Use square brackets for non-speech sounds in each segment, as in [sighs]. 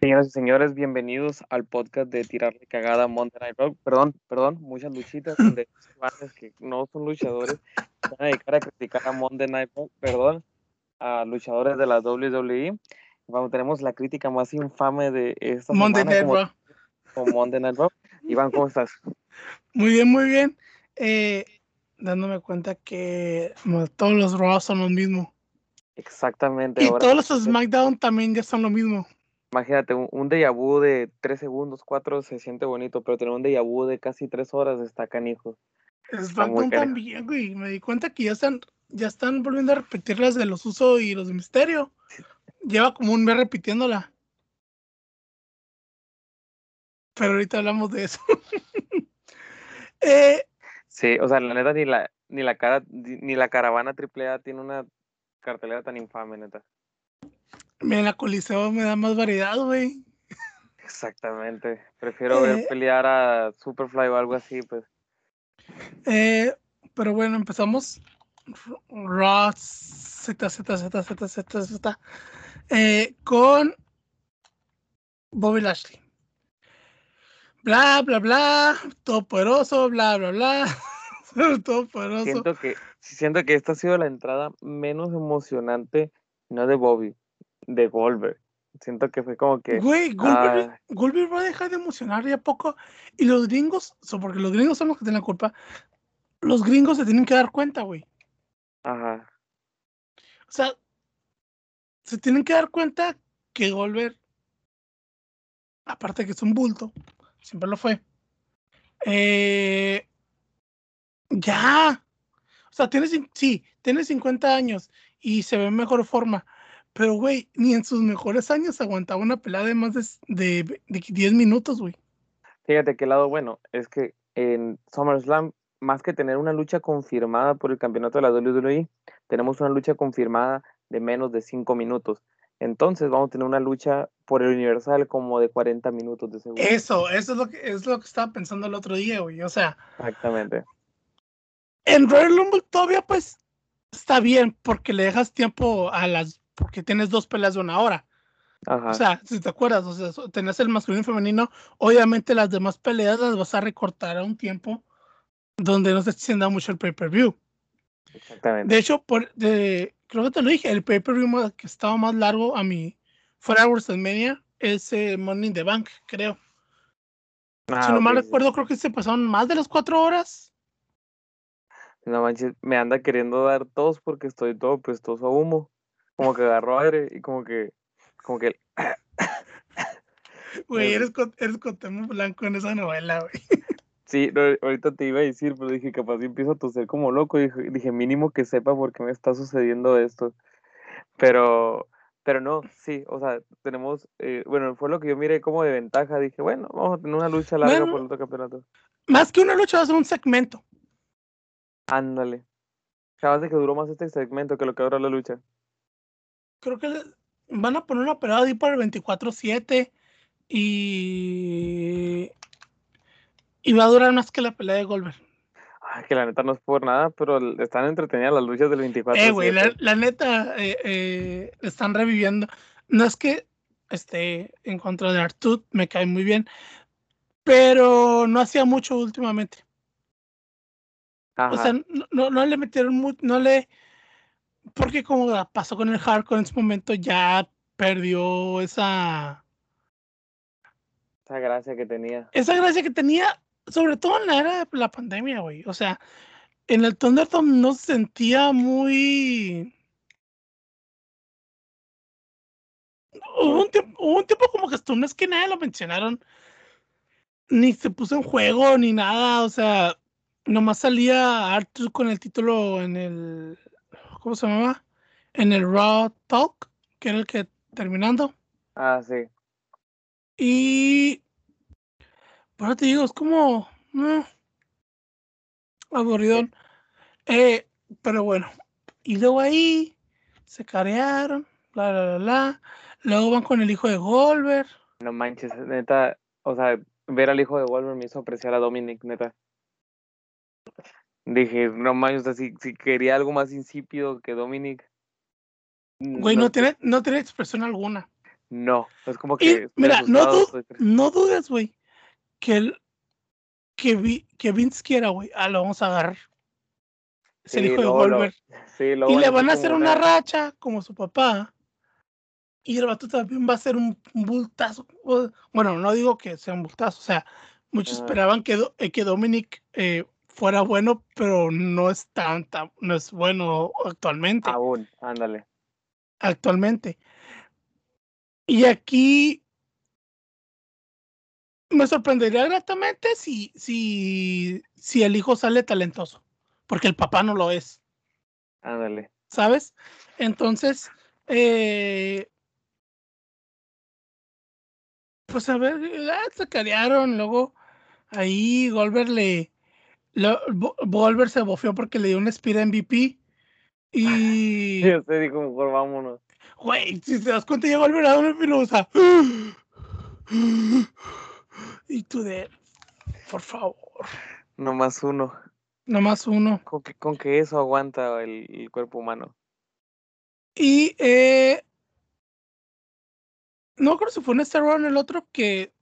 Señoras y señores, bienvenidos al podcast de Tirarle Cagada Monday Night Rock. Perdón, perdón, muchas luchitas donde [clears throat] que no son luchadores van a dedicar a criticar a Monday Night Rock, perdón, a luchadores de la WWE. Vamos, tenemos la crítica más infame de esta Monday semana Night como, como Monday Night Rock. Iván, ¿cómo estás? Muy bien, muy bien. Eh, dándome cuenta que todos los Raw son lo mismo. Exactamente. Y ahora todos los SmackDown también ya son lo mismo. Imagínate, un, un déjà vu de 3 segundos, 4 se siente bonito, pero tener un déjà vu de casi 3 horas está canijo. Canijo. también, güey. Me di cuenta que ya están, ya están volviendo a repetir las de los Usos y los de Misterio. Lleva como un mes repitiéndola. Pero ahorita hablamos de eso. [laughs] eh, Sí, o sea, la neta ni la ni la cara ni la caravana AAA tiene una cartelera tan infame, neta. La Coliseo me da más variedad, güey. Exactamente. Prefiero ver Eh. pelear a Superfly o algo así, pues. Eh, pero bueno, empezamos. Raw Z, Z, Z, Z, Z, Z. eh, con Bobby Lashley. Bla, bla, bla. Todopoderoso, bla, bla, bla. [laughs] Todopoderoso. Siento que siento que esta ha sido la entrada menos emocionante, no de Bobby, de Goldberg. Siento que fue como que Güey, Goldberg, ah, Goldberg va a dejar de emocionar ya poco. Y los gringos, porque los gringos son los que tienen la culpa. Los gringos se tienen que dar cuenta, güey. ajá. O sea, se tienen que dar cuenta que Goldberg, aparte que es un bulto, siempre lo fue. eh, ya. O sea, tiene, cin- sí, tiene 50 años y se ve en mejor forma. Pero, güey, ni en sus mejores años aguantaba una pelea de más de, de, de 10 minutos, güey. Fíjate que el lado bueno es que en SummerSlam, más que tener una lucha confirmada por el campeonato de la WWE, tenemos una lucha confirmada de menos de 5 minutos. Entonces vamos a tener una lucha por el Universal como de 40 minutos de seguro. Eso, eso es lo que, es lo que estaba pensando el otro día, güey. O sea, Exactamente. en Royal Rumble todavía pues está bien porque le dejas tiempo a las porque tienes dos peleas de una hora. Ajá. O sea, si te acuerdas, o sea, tenés el masculino y femenino, obviamente las demás peleas las vas a recortar a un tiempo donde no se esté haciendo mucho el pay-per-view. exactamente. De hecho, por, de, creo que te lo dije, el pay-per-view que estaba más largo a mi fuera WrestleMania es eh, Money in the Bank, creo. Ah, si no mal recuerdo, creo que se pasaron más de las cuatro horas. No manches, me anda queriendo dar tos porque estoy todo prestoso a humo. Como que agarró aire y como que, como que, [coughs] Güey, eres, con- eres Cuauhtémoc Blanco en esa novela, güey. [laughs] sí, no, ahorita te iba a decir, pero dije, capaz si empiezo a toser como loco. Dije, dije, mínimo que sepa por qué me está sucediendo esto. Pero, pero no, sí, o sea, tenemos, eh, bueno, fue lo que yo miré como de ventaja. Dije, bueno, vamos a tener una lucha larga Bueno. por el otro campeonato. Más que una lucha, va a ser un segmento. Ándale. Acabas de que duró más este segmento que lo que dura la lucha. Creo que van a poner una pelea ahí para el 24-7 y, y va a durar más que la pelea de Goldberg. Ay, que la neta no es por nada, pero están entretenidas las luchas del 24. Eh, güey, la, la neta, eh, eh, están reviviendo. No es que esté en contra de Artut, me cae muy bien, pero no hacía mucho últimamente. O sea, no, no, no le metieron mucho, no le... Porque como pasó con el hardcore en su momento, ya perdió esa... esa gracia que tenía. esa gracia que tenía, sobre todo en la era de la pandemia, güey. O sea, en el Thunderdome no se sentía muy. Hubo un, tiempo, hubo un tiempo como que hasta no es que nadie lo mencionaron, ni se puso en juego, ni nada. O sea, nomás salía Arthur con el título en el. ¿Cómo se llamaba? En el Raw Talk, que era el que terminando. Ah, sí. Y. Pero te digo, es como. eh, aburridón. Eh, pero bueno. Y luego ahí se carearon, bla, bla, bla, bla. Luego van con el hijo de Goldberg. No manches, neta, o sea, ver al hijo de Wolver me hizo apreciar a Dominic, neta. Dije, no manches, o sea, si, si quería algo más insípido que Dominic. Güey, no tiene, no tiene expresión alguna. no. Es como que. mira, no, du- no dudes, güey, que, el, que, Vi- que Vince quiera, güey. Ah, lo vamos a agarrar. Es el Sí, hijo de lo- Goldberg. Sí, luego Y le van a hacer una racha como su papá. Y el vato también va a ser un, bultazo. Bueno, no digo que sea un bultazo. O sea, muchos Ajá. esperaban que, Do- eh, que Dominic eh, fuera bueno, pero no es tan, tan- no es bueno actualmente. Aún, ándale. Actualmente. Y aquí me sorprendería gratamente si, si, si el hijo sale talentoso. Porque el papá no lo es. Ándale. ¿sabes? Entonces, eh, pues a ver, ah, se carearon, luego ahí Goldberg le, lo- Goldberg se bofeó porque le dio un Speed MVP y, Yo te digo, mejor vámonos. güey, si te das cuenta ya Goldberg a un o sea, y tú de, por favor, Nomás uno. nomás uno. Con que, con que eso aguanta el, el cuerpo humano. Y eh, no creo si fue o en el otro que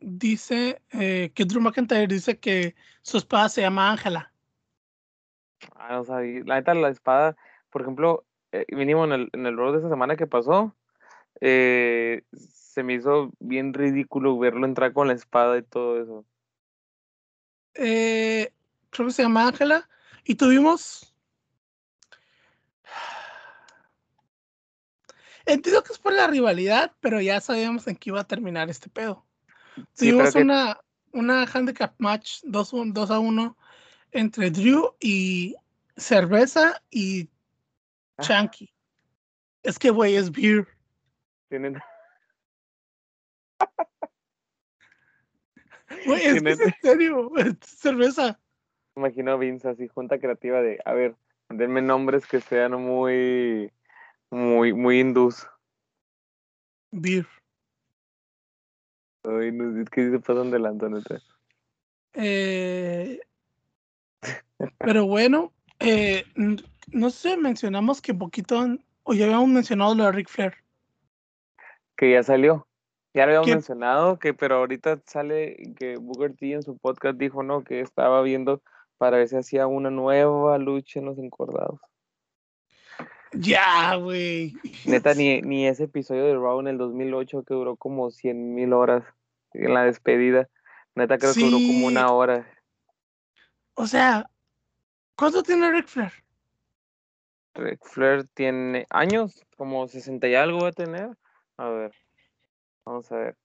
dice eh, que Drew McIntyre dice que su espada se llama Ángela. Ah, no sabía. La neta, la espada, por ejemplo, eh, mínimo en el, en el de esta semana que pasó, eh, se me hizo bien ridículo verlo entrar con la espada y todo eso. Eh, creo que se llama Ángela. Y tuvimos. [sighs] Entiendo que es por la rivalidad, pero ya sabíamos en qué iba a terminar este pedo. Sí, que- una, una handicap match 2 a 1 entre Drew y Cerveza y Ah. Chanky. Es que, güey, es beer. Tienen, [laughs] Güey, es, que es en serio, es cerveza. me imagino a Vince así, junta creativa de, a ver, denme nombres que sean muy, muy, muy hindús. Beer. Ay, no, es que se pasan de lanza, neta. Eh, pero bueno, eh, no sé, mencionamos que poquito, an- o ya habíamos mencionado lo de Ric Flair. Que ya salió. Ya lo habíamos ¿Qué? mencionado, que pero ahorita sale que Booker T en su podcast dijo, ¿no? Que estaba viendo para ver si hacía una nueva lucha en los encordados. Ya, güey. Neta, ni, [laughs] ni ese episodio de Raw en el 2008 que duró como 100 mil horas en la despedida. Neta, creo que duró como una hora. O sea, ¿cuánto tiene Ric Flair? Ric Flair tiene años, como 60 y algo va a tener. A ver, vamos a ver.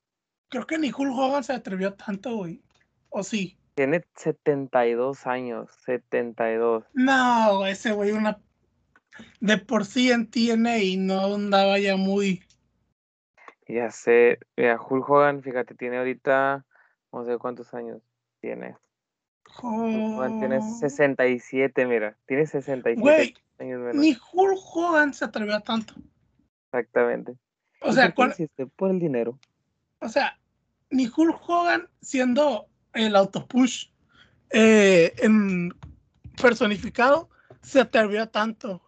Creo que ni Hulk Hogan se atrevió tanto, güey. ¿O sí? Tiene 72 años, 72. No, ese güey, una. De por sí en TNA y no andaba ya muy. Ya sé, mira, Hulk Hogan, fíjate, tiene ahorita, no sé cuántos años tiene. Hulk Hogan tiene Oh, 67, mira, tiene 67 Güey, años menos. ni Hulk Hogan se atrevió a tanto. Exactamente. O ¿Y sea, hiciste? Por el dinero. o sea, ni Hulk Hogan siendo el autopush eh, en personificado se atrevió a tanto.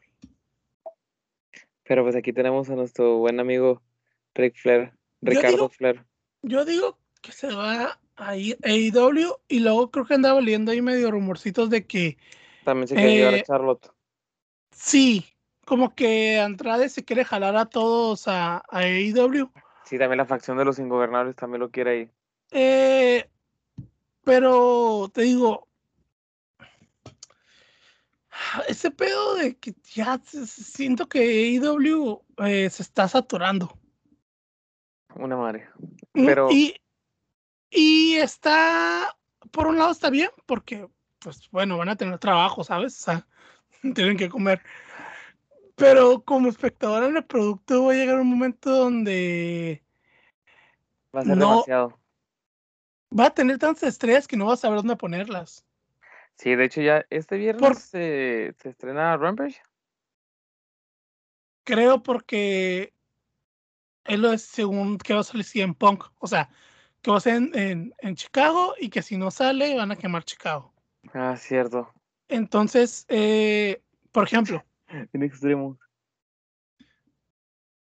Pero pues aquí tenemos a nuestro buen amigo Ric Flair, Yo Ricardo digo- Flair. Yo digo que se va a ir a AEW y luego creo que andaba leyendo ahí medio rumorcitos de que También se quiere llevar a eh, Charlotte. sí, como que Andrade se quiere jalar a todos a, a AEW. Sí, también la facción de los ingobernables también lo quiere ahí. Eh, pero te digo, ese pedo de que ya siento que AEW eh, se está saturando. Una madre. Mm, Pero- Y, y está, por un lado está bien, porque, pues bueno, van a tener trabajo, ¿sabes? O sea, [laughs] tienen que comer. Pero como espectador en el producto va a llegar un momento donde Va a ser No. demasiado. va a tener tantas estrellas que no vas a saber dónde ponerlas. Sí, de hecho ya este viernes Por- se, se estrena Rampage. Creo porque es lo es según que va a salir en Punk. O sea, que va a ser en, en- en Chicago y que si no sale van a quemar Chicago. Ah, cierto. Entonces, eh, por ejemplo, [laughs] En extremo.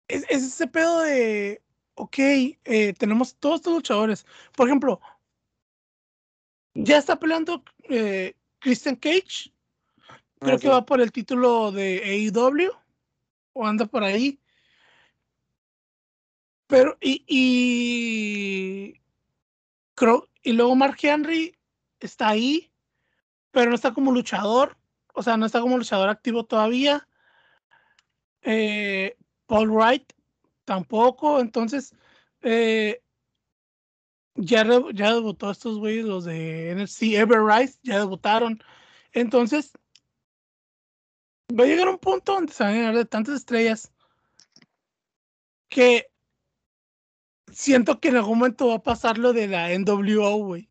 es, es ese pedo de ok, eh, tenemos todos estos luchadores. Por ejemplo, ya está peleando eh, Christian Cage. Creo que va por el título de AEW. O anda por ahí. Pero, y, y, creo, y luego Mark Henry está ahí, pero no está como luchador. O sea, no está como luchador activo todavía. Eh, Paul Wright tampoco. Entonces, eh, ya, ya debutó estos güeyes, los de NFC Ever Rise, ya debutaron. Entonces, va a llegar un punto donde se van a llenar de tantas estrellas que siento que en algún momento va a pasar lo de la NWO, güey.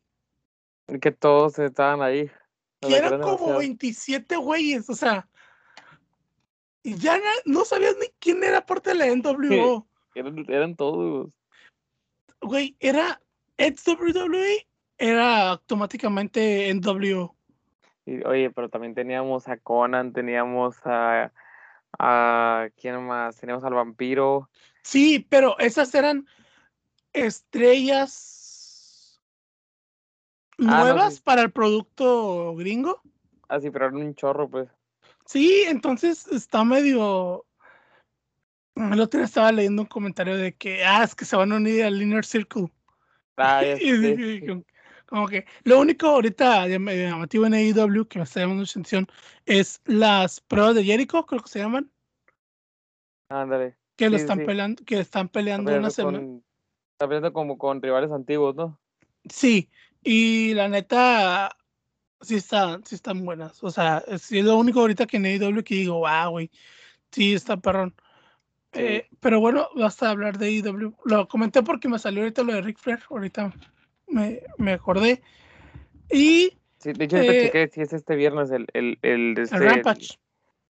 Que todos estaban ahí. O Que eran como demasiados. 27 güeyes, o sea. Y ya no sabías ni quién era parte de la NWO. [laughs] Eran, eran todos. Güey, era ex WWE, era automáticamente NWO. Y, oye, pero también teníamos a Conan, teníamos a, a ¿quién más? Teníamos al vampiro. Sí, pero esas eran estrellas no, nuevas sí. para el producto gringo. Ah, sí, pero eran un chorro, pues. Sí, entonces está medio. El otro día estaba leyendo un comentario de que, ah, es que se van a unir al Inner Circle. Ah, [laughs] dije, como- como que lo único ahorita llam- llamativo en AEW que me está llamando atención es las pruebas de Jericho, creo que se llaman, Ándale. que lo están sí. peleando, que están Está peleando una semana. está peleando como con rivales antiguos, ¿no? Sí, y la neta, sí están, sí están buenas. O sea, es, sí es lo único ahorita que en AEW que digo, ah, güey, sí está perrón. Eh, pero bueno, basta de hablar de AEW. Lo comenté porque me salió ahorita lo de Ric Flair, ahorita me, me acordé. Y Sí, de hecho, eh, chequé si es este viernes el, el, el, este, Rampage,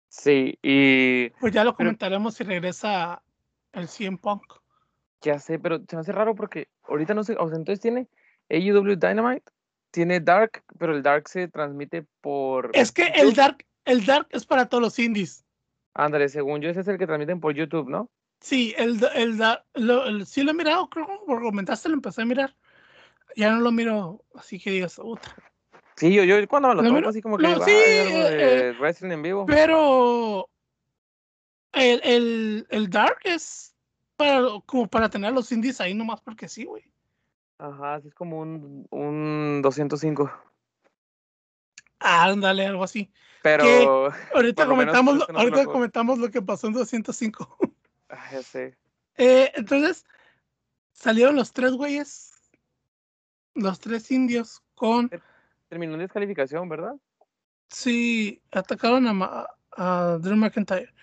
Sí, y pues ya lo pero- comentaremos si regresa el CM Punk. ya sé, pero se me hace raro porque ahorita no sé, o sea, entonces tiene AEW Dynamite, tiene Dark, pero el Dark se transmite por Es que el. Dark, el Dark es para todos los indies. Ándale, según yo, ese es el que transmiten por YouTube, ¿no? Sí, el, el, Dark- lo, el- sí lo he mirado, creo que por comentaste, lo empecé a mirar. Ya no lo miro, así que digas, puta. Sí, yo, yo cuando me lo Lo topo miro- así como que no, sí, "Ah, hay algo eh, de wrestling en vivo. Pero el, el, el Dark es para, como para tener los indies ahí nomás porque sí, güey. Ajá, así es como un, un 205. Ándale, algo así. Pero, Ahorita menos comentamos, lo- no ahorita co- comentamos lo que pasó en 205. ah, ya sé. Eh, entonces, salieron los tres güeyes, los tres indios con, Terminó en descalificación, ¿verdad? sí, atacaron a, a Drew McIntyre.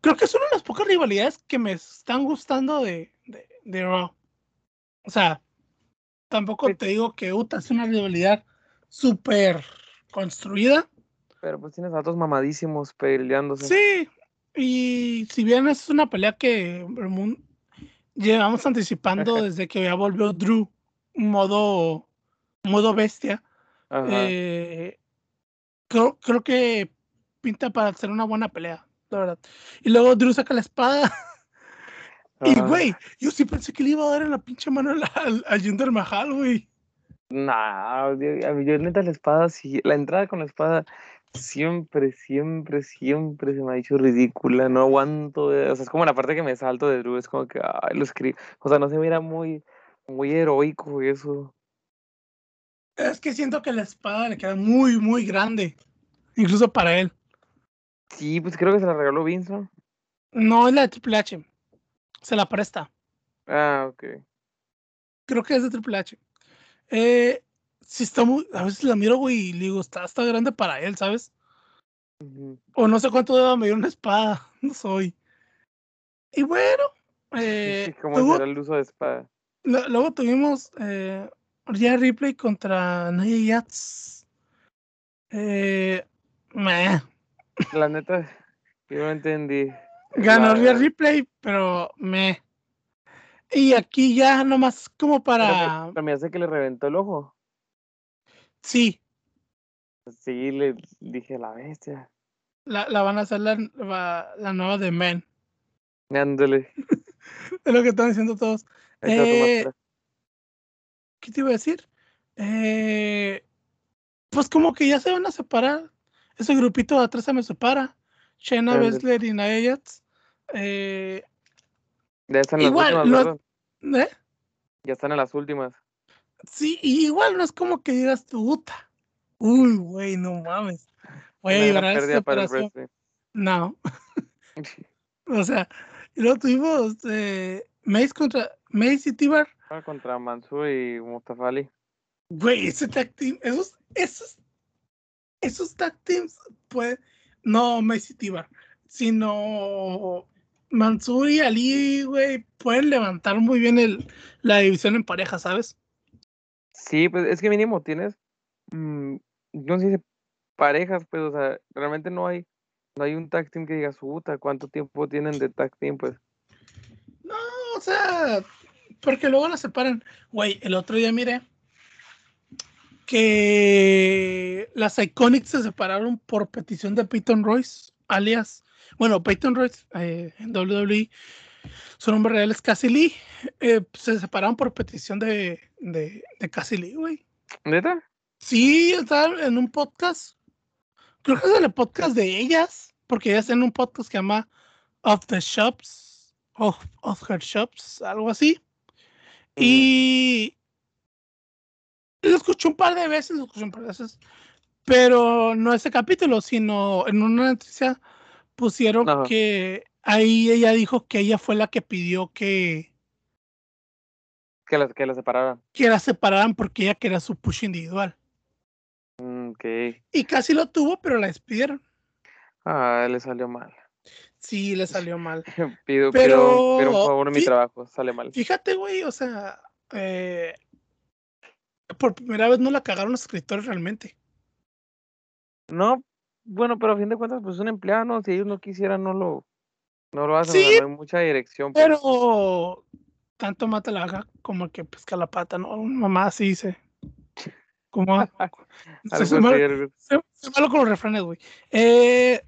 Creo que es una de las pocas rivalidades que me están gustando de, de, de Raw. O sea, tampoco Sí. te digo que Uta es una rivalidad súper construida. Pero pues tienes a dos mamadísimos peleándose. Sí, y si bien es una pelea que llevamos anticipando [laughs] desde que ya volvió Drew, modo, modo bestia, eh, creo, creo que pinta para ser una buena pelea, la verdad. Y luego Drew saca la espada. [laughs] Y, güey, yo sí pensé que le iba a dar en la pinche mano al, al, al Jinder Mahal, güey. Nah, yo, neta la espada, sí, la entrada con la espada siempre, siempre, siempre se me ha dicho ridícula, no aguanto, eh, o sea, es como la parte que me salto de Drew, es como que, ay, lo escribo, o sea, no se mira muy, muy heroico eso. Es que siento que la espada le queda muy, muy grande. Incluso para él. Sí, pues creo que se la regaló Vince, ¿no? No es la de Triple H. Se la presta. Ah, ok. Creo que es de Triple H. Eh, sí está muy. A veces la miro, güey, y le digo, está, está grande para él, ¿sabes? O no sé cuánto deba medir una espada. [laughs] No soy. Y bueno. Eh, [laughs] ¿Cómo luego, será el uso de espada? lo- luego tuvimos eh, Rhea Ripley contra Nia Jax. Eh, meh. La neta, yo no entendí. Ganó Rhea Ripley, pero me. Y aquí ya nomás como para. pero me hace que le reventó el ojo. Sí, Sí, le dije la bestia. la, la van a hacer la, la, la nueva de Men. Ándale. [laughs] es lo que están diciendo todos. Eh, ¿Qué te iba a decir? Eh, pues como que ya se van a separar. Ese grupito de atrás se me separa. Shayna Baszler y Nayats. Eh, ya están en igual, las últimas, ¿eh? Ya están en las últimas. Sí, igual no es como que digas tu puta. Uy, güey, no mames. Voy a llevar a esa No. [laughs] o sea, y luego tuvimos eh, Mace contra Mace y Tibar. Ah, contra Mansur y Mustafa Ali. Güey, ese tag team, esos, esos, esos tag teams, pues, no Mace y Tibar, sino Mansur y Ali, güey, pueden levantar muy bien el, la división en pareja, ¿sabes? Sí, pues es que mínimo tienes, mmm, no sé si parejas, pues, o sea, realmente no hay, no hay un tag team que diga, puta, ¿cuánto tiempo tienen de tag team, pues? No, o sea, porque luego la separan. Güey, el otro día miré que las Iconics se separaron por petición de Peyton Royce, alias, bueno, Peyton Royce eh, en WWE, su nombre real es Cassie Lee, eh, se separaron por petición de, de, de Cassie Lee, güey. ¿Neta? Sí, está en un podcast. Creo que es el podcast de ellas, porque ellas en un podcast que llama Of the Shops, of, of Her Shops, algo así. Y lo escuché un par de veces, lo escuché un par de veces, pero no ese capítulo, sino en una noticia pusieron que ahí ella dijo que ella fue la que pidió que que la, que la separaran. Que la separaran porque ella quería su push individual. Mm, y casi lo tuvo, pero la despidieron. Ah, le salió mal. Sí, le salió mal. [laughs] pido, pero, pido, un favor mi trabajo, sale mal. Fíjate, güey, o sea, eh, por primera vez no la cagaron los escritores realmente. No, bueno, pero a fin de cuentas, pues un empleado, ¿no? Si ellos no quisieran, no lo, no lo hacen, sí, no hay mucha dirección. Pues. Pero tanto mata la haga como que pesca la pata, ¿no? Mamá así dice. Como. [laughs] se, malo, malo con los refranes, güey. Eh,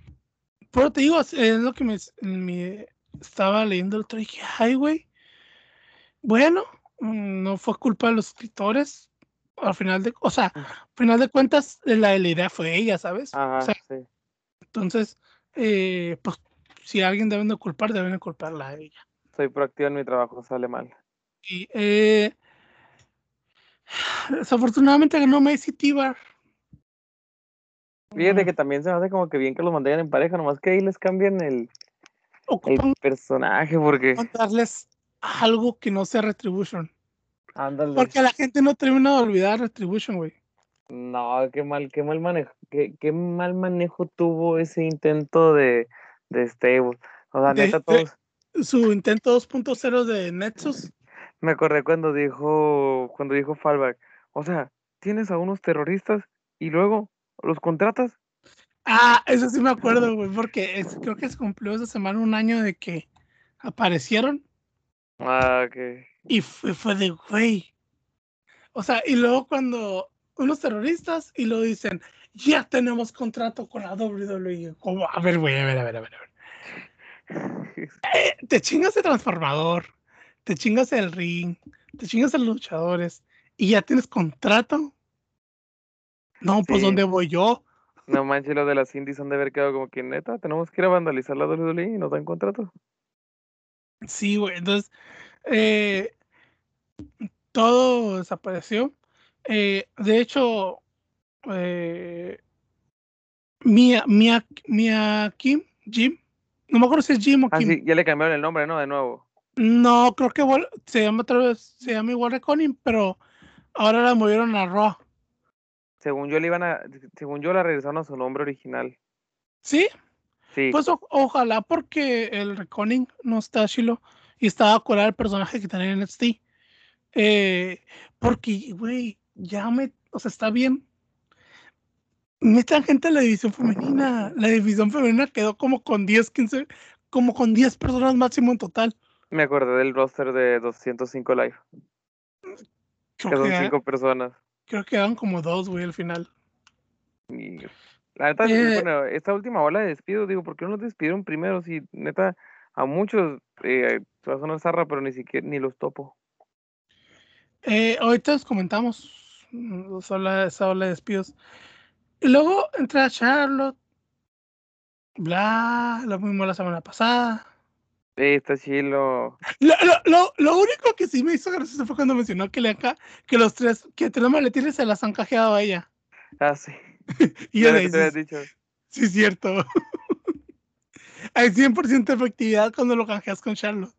pero te digo, es lo que me, me estaba leyendo el otro dije, ay, güey. Bueno, mm, no fue culpa de los escritores. Al final de, o sea, al final de cuentas, la, la idea fue ella, ¿sabes? sí. Entonces, eh, pues, si alguien deben de culpar, deben de culparla a ella. Soy proactivo en mi trabajo, sale mal. Y eh, desafortunadamente ganó Messi Tibar. Fíjate que también se me hace como que bien que los mantengan en pareja, nomás que ahí les cambien el, el personaje, porque. Darles algo que no sea Retribution. Porque la gente no termina de olvidar Retribution, güey. No, qué mal, qué mal manejo, qué, qué mal manejo tuvo ese intento de, de Stable. O sea, neta, todos. su intento 2.0 de Nexus. Me acordé cuando dijo, cuando dijo Fallback. O sea, tienes a unos terroristas y luego los contratas. Ah, eso sí me acuerdo, güey, porque creo que se cumplió esa semana un año de que aparecieron. Ah, ok. Y fue, fue de, güey. O sea, y luego cuando unos terroristas y lo dicen, ya tenemos contrato con la WWE. Como, a ver, güey, a ver, a ver, a ver. A ver. Eh, te chingas el transformador, te chingas el ring, te chingas a los luchadores y ya tienes contrato. No, pues ¿dónde voy yo? No manches, los de las indies han de haber quedado como que neta, tenemos que ir a vandalizar la WWE y nos dan contrato. Sí, güey, entonces eh, todo desapareció. Eh, de hecho, eh, Mia, Mia, Mia Kim, Jim, no me acuerdo si es Jim o ah, Sí, ya le cambiaron el nombre, ¿no? De nuevo. No, creo que se llama otra vez, se llama igual Reconing, pero ahora la movieron a Raw. Según yo le iban a, según yo la regresaron a su nombre original. ¿Sí? Sí. Pues ojalá porque el Reconing no está chilo y estaba curar el personaje que tenía en NXT. Eh, porque, güey, ya me, o sea, está bien. Metan gente a la división femenina. La división femenina quedó como con 10, 15, como con 10 personas máximo en total. Me acordé del roster de 205 Live. que son 5 personas. Creo que eran como dos, güey, al final. la neta, eh, bueno, esta última ola de despido, digo, ¿por qué no los despidieron primero? Si neta, a muchos, eh, va a sonar zarra, pero ni siquiera ni los topo. Eh, ahorita les comentamos mm, esa esa ola de despidos. Y luego entra Charlotte, bla, lo mismo la semana pasada. Sí, está chilo. Lo, lo, lo, lo único que sí me hizo gracioso fue cuando mencionó que, le acá, que los tres, que tres maletines se las han cajeado a ella. Ah, sí. [laughs] y yo le dije, dicho. sí, es cierto. [laughs] Hay 100% efectividad cuando lo canjeas con Charlotte.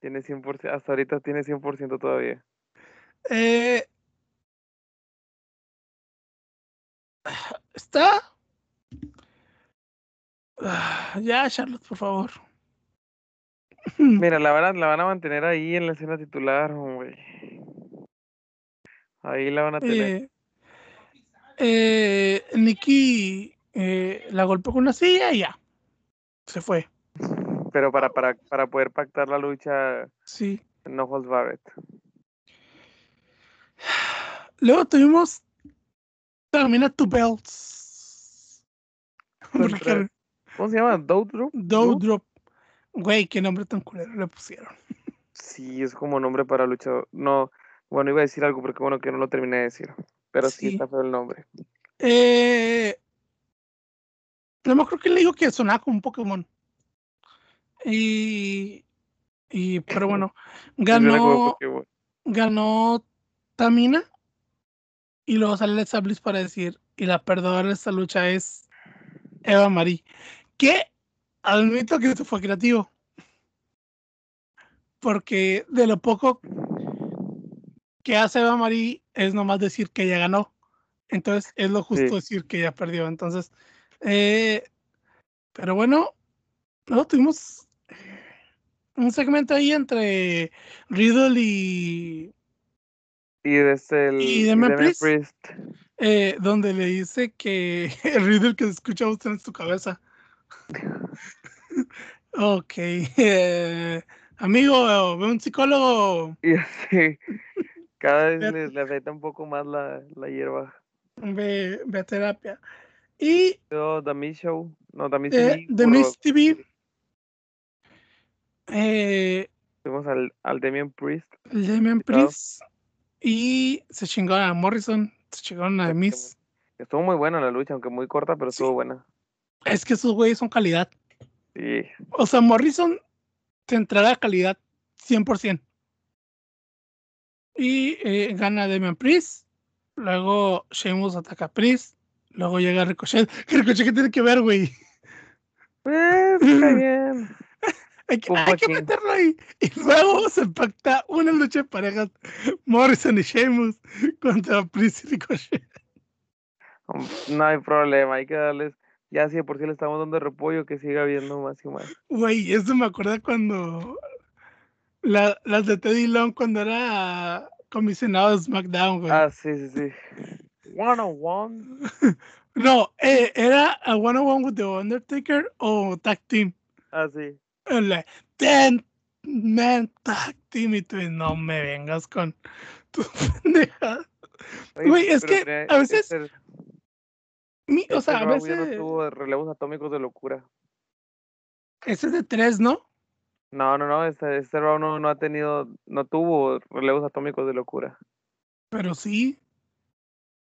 Tiene 100%, hasta ahorita tiene 100% todavía. Eh, está. Ah, Ya, Charlotte, por favor. [laughs] Mira, la van a, la van a mantener ahí en la escena titular, güey. Ahí la van a tener. Eh, eh, Nikki eh, la golpeó con una silla y ya. Se fue. Pero para, para, para poder pactar la lucha, Sí. no holds barred. Luego tuvimos también a Two Belts. Porque ¿Cómo se llama? Doudrop? Doudrop. Güey, qué nombre tan culero le pusieron. Sí, es como nombre para luchador. No, bueno, iba a decir algo, pero qué bueno que no lo terminé de decir. Pero sí, Sí. está feo el nombre. Eh, me acuerdo que le digo que sonaba como un Pokémon. Y, y pero bueno, [laughs] ganó, ganó Tamina. Y luego sale Alexa Bliss para decir, y la perdedora de esta lucha es Eva Marie. Que admito que esto fue creativo. Porque de lo poco que hace Eva Marie es nomás decir que ella ganó. Entonces es lo justo Sí. decir que ella perdió. Entonces, eh, pero bueno, luego tuvimos un segmento ahí entre Riddle y Y desde el. ¿Y? Priest. eh, donde le dice que [laughs] el Riddle que escucha a usted en su cabeza. [laughs] ok, eh, amigo, ve un psicólogo, [laughs] Y así, cada vez le, le afecta un poco más la, la hierba. ve, ve a terapia. Y The Miz Show. No, The eh, TV, The TV, eh, Fuimos al, al Damian Priest. el Invitado. Priest y se chingaron a Morrison, se chingaron a The Miz. Estuvo muy buena la lucha, aunque muy corta, pero Sí. estuvo buena. Es que esos güeyes son calidad. Sí. O sea, Morrison te entrará a calidad 100%. Y eh, gana Damian Priest. Luego Sheamus ataca a Priest. Luego llega Ricochet. ¿Qué [laughs] Ricochet qué tiene que ver, güey? Pues, está bien. [laughs] Hay que, Un hay que poquín. meterlo ahí. Y luego se pacta una lucha de parejas. Morrison y Sheamus contra Priest y Ricochet. No hay problema, hay que darles. Ya si de por sí le estamos dando repollo, que siga habiendo más y más. Güey, eso me acuerda cuando la- las de Teddy Long cuando era comisionado de SmackDown, güey. Ah, sí, sí, sí. One on one. No, eh, era a one on one with the Undertaker o tag team. Ah, sí. El ten man tag team y tú no me vengas con tu [laughs] pendeja. Oye, Güey, es que tenía- a veces- Este, Mi- o este sea, a ya no veces tuvo relevos atómicos de locura. ese es de tres, ¿no? No, no, no. Este, este Raw no, no ha tenido. No tuvo relevos atómicos de locura. Pero sí.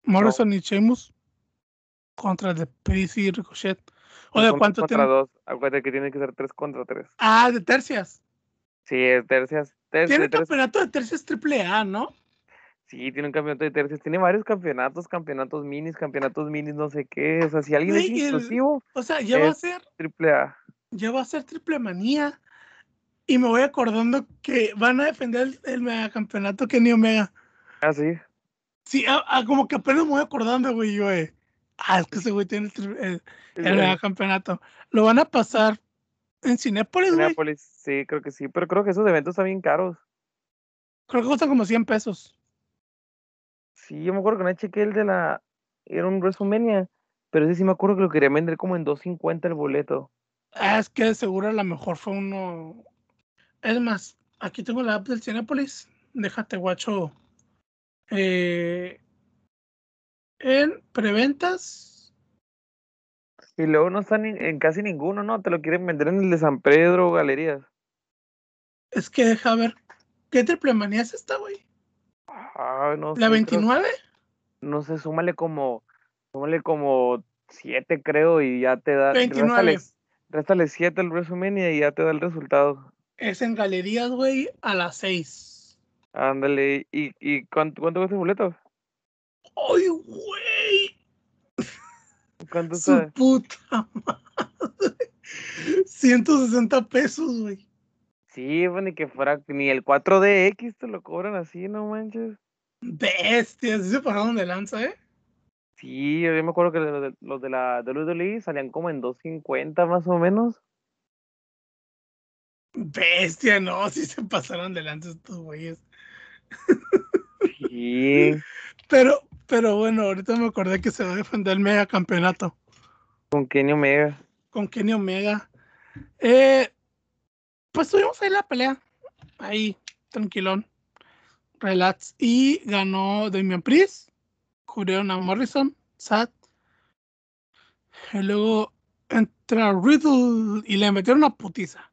Morrison y Sheamus contra The Priest y Ricochet. O No de cuánto contra tiene. dos. Acuérdate que tiene que ser tres contra tres. Ah, de tercias. Sí, es tercias. Ter- Tiene de campeonato de tercias triple A, ¿no? Sí, tiene un campeonato de tercias. Tiene varios campeonatos, campeonatos minis, campeonatos minis, no sé qué. O sea, si alguien es el- exclusivo, O sea, ya va a ser, triple A. ya va a ser triple manía. Y me voy acordando que van a defender el, el megacampeonato Kenny Omega. Ah, sí. Sí, a- a como que apenas me voy acordando, güey, yo, eh. Ah, es que ese güey tiene el, el, el Eh, megacampeonato. Lo van a pasar en Cinépolis, güey. Minneapolis, sí, creo que sí. Pero creo que esos eventos están bien caros. Creo que cuestan como 100 pesos. Sí, yo me acuerdo que no chequé el de la. Era un WrestleMania. Pero ese sí me acuerdo que lo querían vender como en 2.50 el boleto. Ah, es que de seguro a lo mejor fue uno. Es más, aquí tengo la app del Cinépolis. Déjate, guacho. Eh, en preventas. Y luego no están en, casi ninguno, ¿no? Te lo quieren vender en el de San Pedro o Galerías. Es que deja ver. ¿Qué triple manía es esta, güey? Ah, no ¿La sé, creo- 29? no sé, súmale como, súmale como siete, creo, y ya te da. 29. Réstale, réstale siete al WrestleMania y ya te da el resultado. Es en galerías, güey, a las 6. Ándale, ¿y, y cuánto, cuánto cuesta el boleto? ¡Ay, güey! ¿Cuánto Su puta madre. 160 pesos, güey. Sí, pues ni que fuera, ni el 4DX te lo cobran así, no manches. Bestias, sí se pasaron de lanza, ¿eh? Sí, yo me acuerdo que los de, los de la WWE salían como en 250 más o menos. Bestia, no, sí se pasaron de lanza estos güeyes. Sí, Pero, pero bueno, ahorita me acordé que se va a defender el mega campeonato con Kenny Omega. con Kenny Omega. Eh, pues tuvimos ahí la pelea. Ahí, tranquilón. Relax. Y ganó Damian Priest. Cubrieron a Morrison. Sad. Y luego entra Riddle y le metieron una putiza.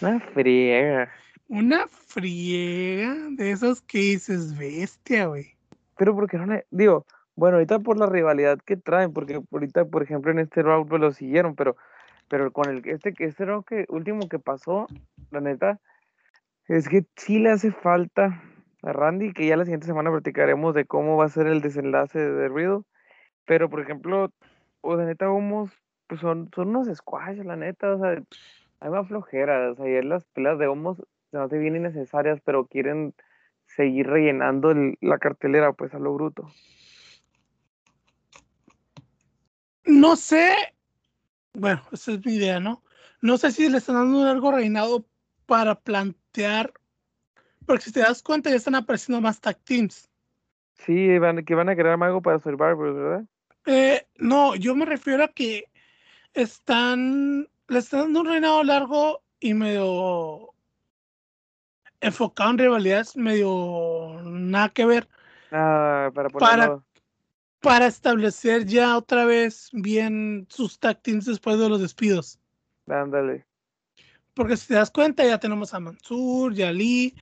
Una friega. Una friega de esos que dices bestia, güey. Pero porque no le, digo, bueno, ahorita por la rivalidad que traen, porque ahorita, por ejemplo, en este round pues, lo siguieron, pero, pero con el este, este round que último que pasó, la neta, es que sí le hace falta a Randy, que ya la siguiente semana platicaremos de cómo va a ser el desenlace de Riddle, pero por ejemplo, o de neta, Homos, pues son, son unos squash, la neta, o sea, hay más flojera, o sea, ayer las peleas de Homos se hace bien innecesarias, pero quieren seguir rellenando el- la cartelera, pues a lo bruto. No sé. Bueno, esa es mi idea, ¿no? No sé si le están dando un largo reinado para plantear. Porque si te das cuenta, ya están apareciendo más tag teams. Sí, van, que van a crear algo para Survivor, ¿verdad? Eh, no, yo me refiero a que están. Le están dando un reinado largo y medio. Enfocado en rivalidades, medio. nada que ver. Ah, para Para-. Para establecer ya otra vez bien sus tag teams después de los despidos. Ándale. Porque si te das cuenta, ya tenemos a Mansur, ya Lee,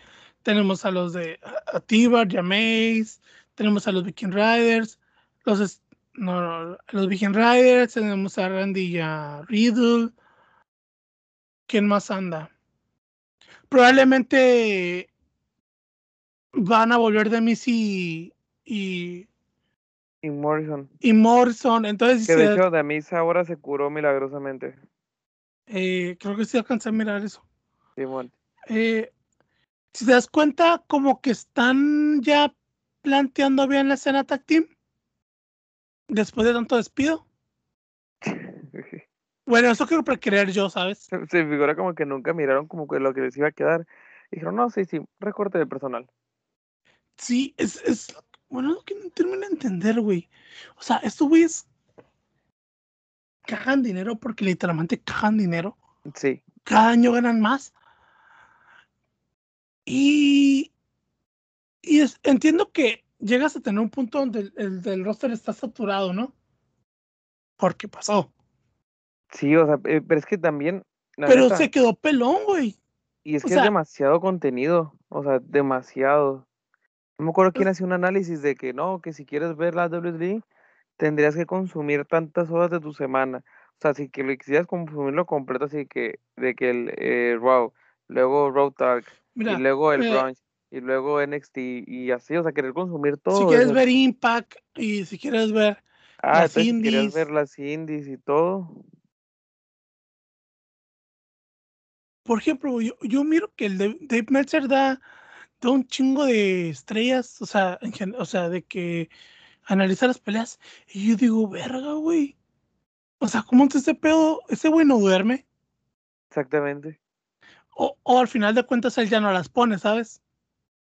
tenemos a los de a- a Tibar, Jameis, tenemos a los Viking Riders, los no, los Viking Riders, tenemos a Randy y a Riddle. ¿Quién más anda? Probablemente van a volver de Missy y, Y Morrison. y Morrison. Entonces, Que de hecho, Damis ahora se curó milagrosamente. eh, creo que sí alcancé a mirar eso. Simón. eh, si te das cuenta, como que están ya planteando bien la escena tag team después de tanto despido. Bueno, eso quiero creer yo, ¿sabes? [laughs] Se figura como que nunca miraron como que lo que les iba a quedar. Dijeron, no, sí, sí, recorte de personal. Sí, es, es bueno, es lo que no termino de entender, güey. O sea, estos güeyes cagan dinero porque literalmente cagan dinero. Sí. cada año ganan más. Y, y es- entiendo que llegas a tener un punto donde el, el del roster está saturado, ¿no? Porque pasó. Sí, o sea, eh, pero es que también, Pero neta, se quedó pelón, güey. y es o que sea- es demasiado contenido, o sea, demasiado. No me acuerdo quién Es- hacía un análisis de que no, que si quieres ver la WWE, tendrías que consumir tantas horas de tu semana. O sea, si que lo quisieras consumirlo completo, así que, de que el eh, Raw, luego Raw Talk, Mira, y luego el eh, Brunch, y luego NXT, y así, o sea, querer consumir todo. si quieres eso. ver Impact y si quieres ver, Ah, las entonces si indies. ver las indies y todo. Por ejemplo, yo, yo miro que el de Dave Meltzer da, da un chingo de estrellas, o sea, en o sea, de que analiza las peleas. Y yo digo, verga, güey. O sea, ¿cómo es ese pedo? Ese güey no duerme. Exactamente. O, o al final de cuentas él ya no las pone, ¿sabes?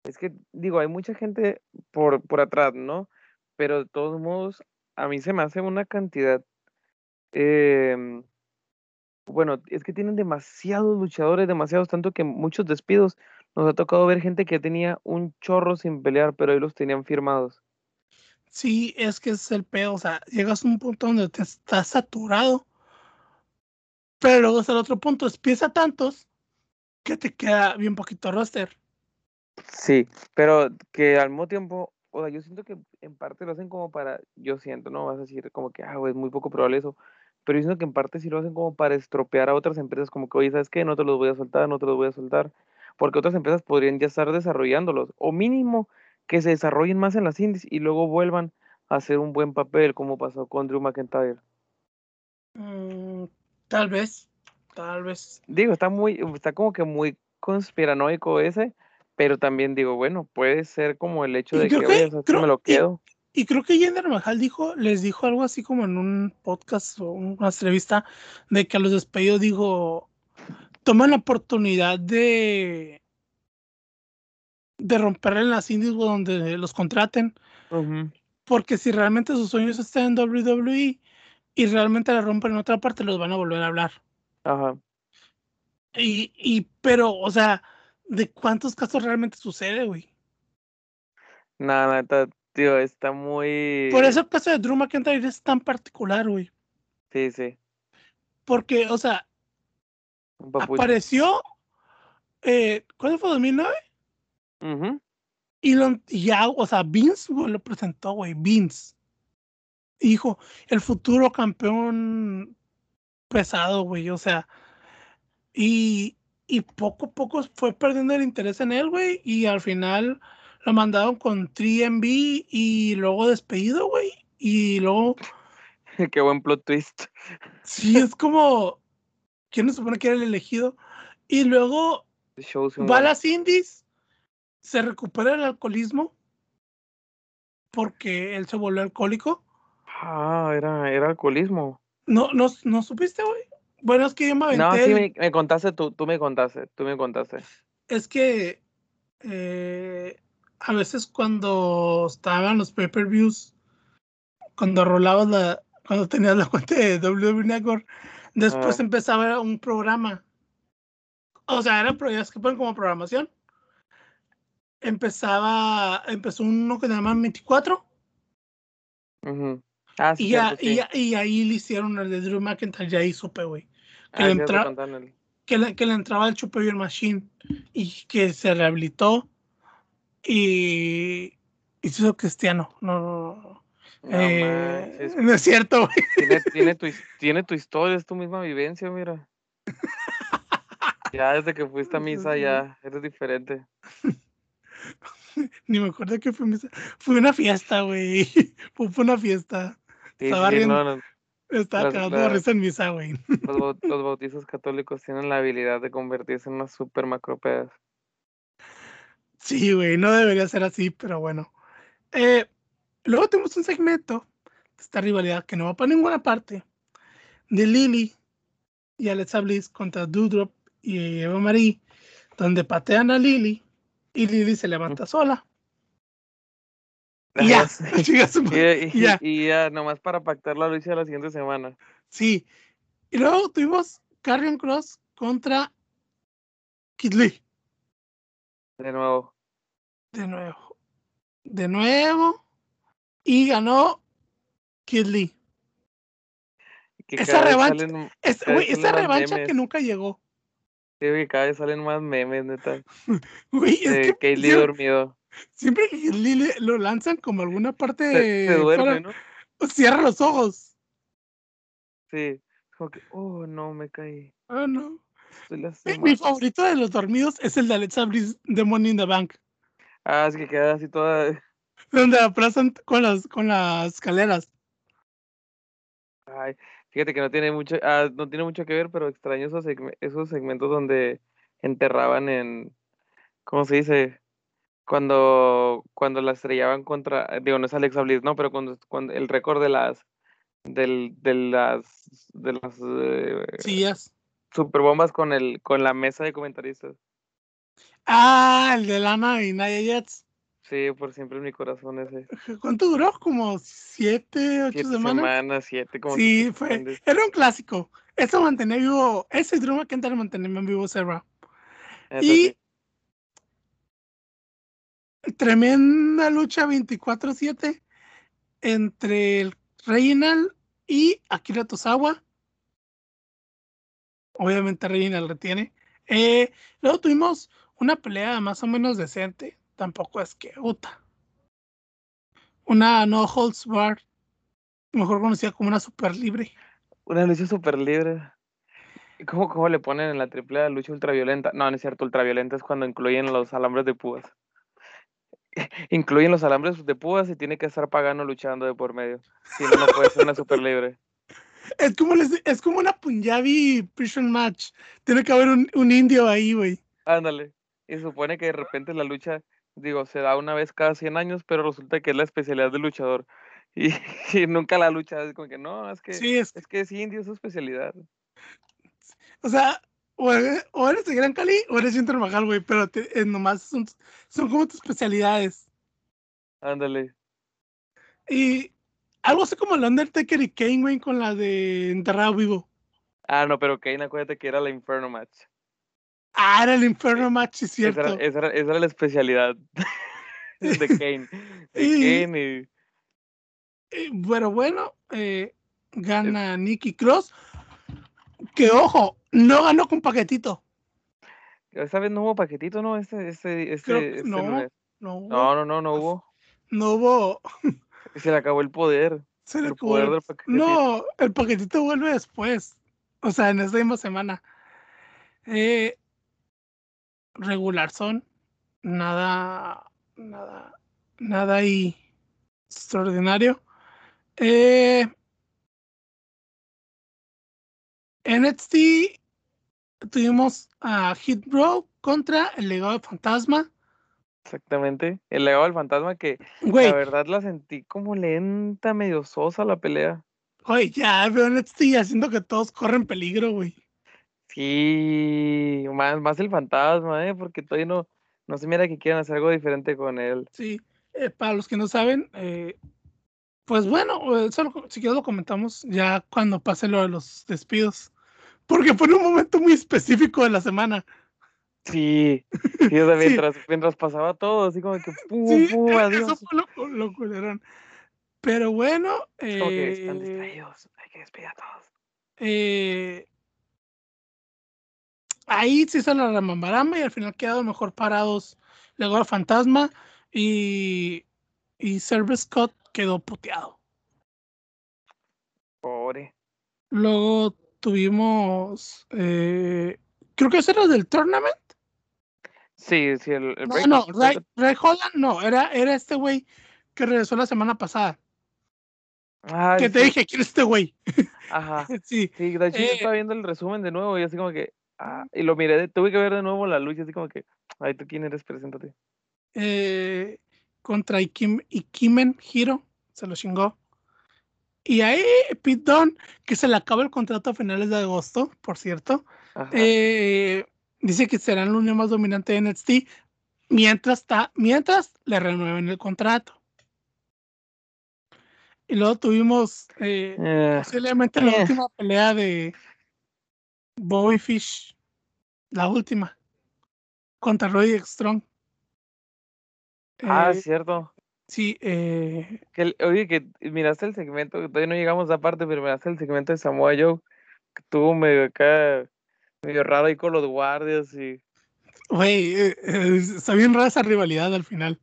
Es que, digo, hay mucha gente por, por atrás, ¿no? Pero de todos modos, a mí se me hace una cantidad. em, bueno, es que tienen demasiados luchadores, demasiados, tanto que muchos despidos. Nos ha tocado ver gente que tenía un chorro sin pelear, pero ahí los tenían firmados. Sí, es que es el pedo. O sea, llegas a un punto donde te estás saturado Pero luego está el otro punto, es pieza tantos que te queda bien poquito roster. Sí, pero que al mismo tiempo, o sea, yo siento que en parte lo hacen como para, yo siento, no vas a decir como que, ah, es muy poco probable eso, pero siento que en parte sí lo hacen como para estropear a otras empresas, como que, oye, ¿sabes qué? No te los voy a soltar, no te los voy a soltar, porque otras empresas podrían ya estar desarrollándolos, o mínimo que se desarrollen más en las indies y luego vuelvan a hacer un buen papel, como pasó con Drew McIntyre. Mm, tal vez, tal vez. Digo, está muy, está como que muy conspiranoico ese, pero también digo, bueno, puede ser como el hecho de que, oye, que- creo- me lo quedo. Y creo que Jinder Mahal dijo, les dijo algo así como en un podcast o una entrevista de que a los despedidos dijo, toman la oportunidad de de romper en las indies o donde los contraten, porque si realmente sus sueños están en WWE y realmente la rompen en otra parte, los van a volver a hablar. Ajá. Y, y pero, o sea, ¿de cuántos casos realmente sucede, güey? Nada, neta, tío, está muy. Por eso el caso de Drew McIntyre es tan particular, güey. Sí, sí. Porque, o sea, apareció, eh, ¿cuándo fue? ¿2009? Ujú. Y, lo, ya, o sea, Vince güey, lo presentó, güey, Vince. Y Dijo, el futuro campeón pesado, güey, o sea, y, y poco a poco fue perdiendo el interés en él, güey, y al final lo mandaron con 3MB y luego despedido, güey, y luego, [laughs] Qué buen plot twist. sí, es como, ¿quién no supone que era el elegido? Y luego Shows va a las indies, se recupera el alcoholismo porque él se volvió alcohólico. Ah, era, era alcoholismo. No, no, no supiste, güey. Bueno, es que yo me aventé. No, sí, me, me contaste tú, tú me contaste, tú me contaste. Es que eh, a veces cuando estaban los pay-per-views, cuando rolabas la, cuando tenías la cuenta de WWE Network, después Ah. empezaba un programa. O sea, eran programas que ponen como programación. Empezaba, empezó uno que se llama 24 Ujú. Ah, sí, y, cierto, y, sí. ya- y ahí le hicieron el de Drew McIntyre, ya ahí supe, güey. que Ah, le entra- que le, que le entraba el Chupe Machine y que se rehabilitó y, y se hizo cristiano. No, no, no. No Eh, manches, no es cierto, güey. Tiene, tiene, tu, his- tiene tu historia, es tu misma vivencia, mira. Ya desde que fuiste a [laughs] misa ya eres diferente. [laughs] Ni me acuerdo que fue misa. Fue una fiesta, güey. [laughs] Fue, una fiesta. Sí, Estaba sí, riendo. no, no, Estaba cagando de risa en misa, güey. los, los bautizos católicos tienen la habilidad de convertirse en unas super macropedas. Sí, güey, no debería ser así, pero bueno. Eh, luego tenemos un segmento de esta rivalidad que no va para ninguna parte. De Lily y Alexa Bliss contra Doudrop y Eva Marie, donde patean a Lily y Lily se levanta sola. [laughs] Y ya, Y, y- ya. y ya, nomás para pactarla lo hice la siguiente semana. Sí. Y luego tuvimos Carrion Cross contra Kid Lee. De nuevo. De nuevo. De nuevo. Y ganó Kid Lee. Esa revancha- salen- güey, esa revancha que nunca llegó. sí, que cada vez salen más memes, neta. [laughs] Güey, es De que siempre, dormido. siempre que Kid Lee le- lo lanzan como alguna parte Se, se duerme, ¿no? Cierra los ojos. Sí. Como que, oh, no, me caí. Ah, no. Mi, favorito de los dormidos es el de Alexa Bliss de Money in the Bank. Ah, es que queda así toda. [laughs] Donde la aplazan con las, con las escaleras. Ay, fíjate que no tiene mucho, ah, no tiene mucho que ver, pero extraño esos, segme- esos segmentos donde enterraban en, ¿cómo se dice? Cuando, cuando la estrellaban contra, digo, no es Alexa Bliss, no, pero cuando, cuando el récord de las, del, de las, de las eh, Sillas. Superbombas con el, con la mesa de comentaristas. Ah, el de Lana y Naya Jets. Sí, por siempre en mi corazón ese. ¿Cuánto duró? Como siete, ocho Siete semanas. semanas, siete, como Sí, siete fue. semanas. Era un clásico. Eso mantenía vivo. Ese Drew McIntyre mantenía en vivo Serra. Y tremenda lucha 24-7 entre el Reginald y Akira Tozawa. Obviamente Reginald retiene. Eh, luego tuvimos una pelea más o menos decente. Tampoco es que puta. Una no holds bar, mejor conocida como una super libre. Una lucha super libre. ¿Cómo, ¿Cómo le ponen en la triple A lucha ultraviolenta? No, no es cierto, ultraviolenta es cuando incluyen los alambres de púas. [laughs] incluyen los alambres de púas y tiene que estar pagando luchando de por medio. Si no, no puede ser una super libre. Es como, les- es como una Punjabi prison match. Tiene que haber un, un indio ahí, güey. Ándale. Y se supone que de repente la lucha, digo, se da una vez cada 100 años, pero resulta que es la especialidad del luchador. [laughs] Y, y nunca la lucha, es como que no, es que, Sí, es, es que es indio, es su especialidad. o sea, o eres, o eres de Gran Cali o eres Inter Mahal, güey, pero te- eh, nomás son, son como tus especialidades. Ándale. Y algo así como el Undertaker y Kane, güey, con la de Enterrado Vivo. Ah, no, pero Kane, acuérdate que era la Inferno Match. Ah, era el Inferno Match, sí, es Esa cierto. era, esa era- esa era la especialidad [laughs] de Kane. De Y- Kane y... Eh, Pero bueno, eh, gana Nicky Cross. Que ojo, no ganó con paquetito. Esta vez no hubo paquetito, ¿no? Este, este, este, Creo este no. No. No, no, no, no hubo. No hubo. [laughs] Se le acabó el poder. se le El poder del paquetito. No, el paquetito vuelve después. O sea, en esta misma semana. Eh, regular son. Nada. Nada. Nada ahí extraordinario. Eh, NXT tuvimos a Hit Bro contra el legado de Fantasma. Exactamente. El legado del fantasma que Güey, la verdad la sentí como lenta, medio sosa la pelea. güey, ya veo NXT haciendo que todos corren peligro, güey. Sí, más, más el fantasma, ¿eh? Porque todavía no, no se mira que quieran hacer algo diferente con él. Sí, eh, para los que no saben, eh, pues bueno, eh, solo co- si quieres lo comentamos ya cuando pase lo de los despidos. Porque fue un momento muy específico de la semana. Sí, sí, o sea, Sí. mientras, mientras pasaba todo, así como que pum, Sí, pum, adiós. eso fue lo, lo culerón. Pero bueno, Es como que están eh, distraídos, hay que despedir a todos. eh, ahí se hizo la ramambaramba y al final quedaron mejor parados Legado Fantasma y, y Service Scott quedó puteado. Pobre. Luego tuvimos, eh, creo que ese era del tournament. Sí, sí, el, el No, break- no, Ray, Ray Holland no, era, era este güey que regresó la semana pasada. Ah, que te dije, ¿quién es este güey? [laughs] Ajá. Sí, Sí, de hecho yo Eh, estaba viendo el resumen de nuevo y así como que, ah, y lo miré, tuve que ver de nuevo la lucha, así como que, ay, ¿tú quién eres? Preséntate. eh, contra Ikim, Ikimen Hiro, se lo chingó. Y ahí Pete Dunne, que se le acaba el contrato a finales de agosto, por cierto, Ajá. eh, dice que será el unión más dominante de NXT mientras, está, mientras le renueven el contrato. Y luego tuvimos eh, Eh, posiblemente la eh. última pelea de Bobby Fish, la última, contra Roderick Strong. ah, Eh, cierto. sí, eh, Que oye, que miraste el segmento, que todavía no llegamos a esa parte, pero miraste el segmento de Samoa Joe, que tuvo medio acá, medio raro ahí con los guardias y güey, eh, eh, está bien rara esa rivalidad al final.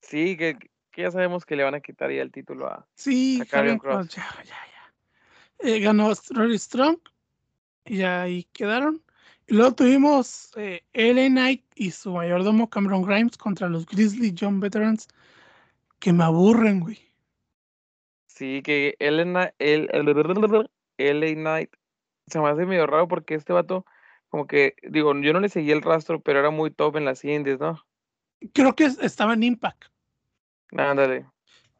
sí, que, que ya sabemos que le van a quitar ya el título a... Sí, A. Kross, ya, ya, ya. Eh, ganó Roderick Strong y ahí quedaron. Y luego tuvimos eh, LA Knight y su mayordomo Cameron Grimes contra los Grizzly John Veterans, que me aburren, güey. Sí, que el, el, LA Knight se me hace medio raro porque este vato, como que, digo, yo no le seguí el rastro, pero era muy top en las indies, ¿no? Creo que es- estaba en Impact, Ándale.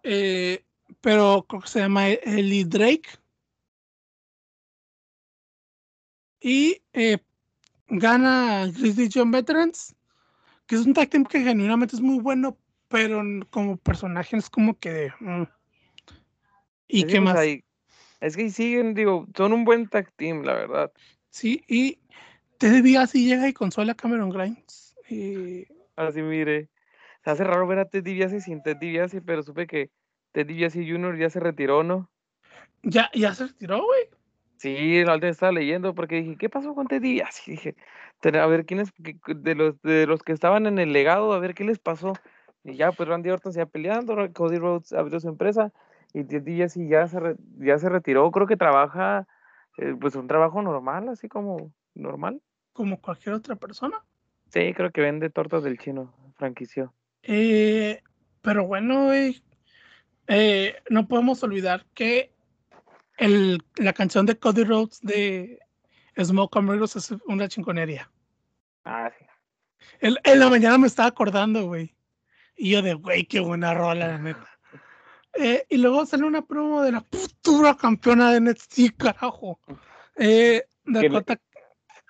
eh, pero creo que se llama Ellie Drake. Y eh, gana Grizzly John Veterans, que es un tag team que genuinamente es muy bueno, pero como personaje es como que... mm. ¿Y qué pues, más? ahí- es que siguen, digo, son un buen tag team, la verdad. Sí, y Ted DiBiase llega y consuela a Cameron Grimes. Y Así mire. Se hace raro ver a Ted DiBiase sin Ted DiBiase, pero supe que Ted DiBiase Jr. ya se retiró, ¿no? ya, ya se retiró, güey. Sí, la última estaba leyendo porque dije, ¿qué pasó con Teddy? Así dije, a ver quién es de los de los que estaban en el legado, a ver qué les pasó. Y ya, pues Randy Orton se iba peleando, Cody Rhodes abrió su empresa y Teddy ya sí ya se, ya se retiró. Creo que trabaja, eh, pues un trabajo normal, así como normal. Como cualquier otra persona. Sí, creo que vende tortas del chino, franquició. Eh, pero bueno, eh, no podemos olvidar que el, la canción de Cody Rhodes de Smoke Mirrors es una chingonería. Ah, sí. en la mañana me estaba acordando, güey. Y yo de, güey, qué buena rola, la neta. Eh, y luego sale una promo de la futura campeona de NXT, carajo. Eh, Dakota,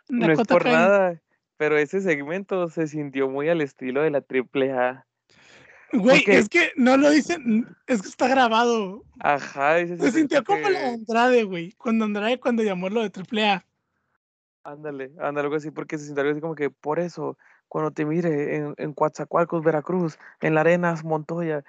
no es por nada, pero ese segmento se sintió muy al estilo de la AAA. Güey, es que no lo dicen, es que está grabado. Ajá, ese se sintió como la Andrade, güey. Cuando Andrade cuando llamó lo de AAA. Ándale, ándale, algo así, porque se sintió algo así como que por eso, cuando te mire en, en Coatzacoalcos, Veracruz, en la Arenas, Montoya,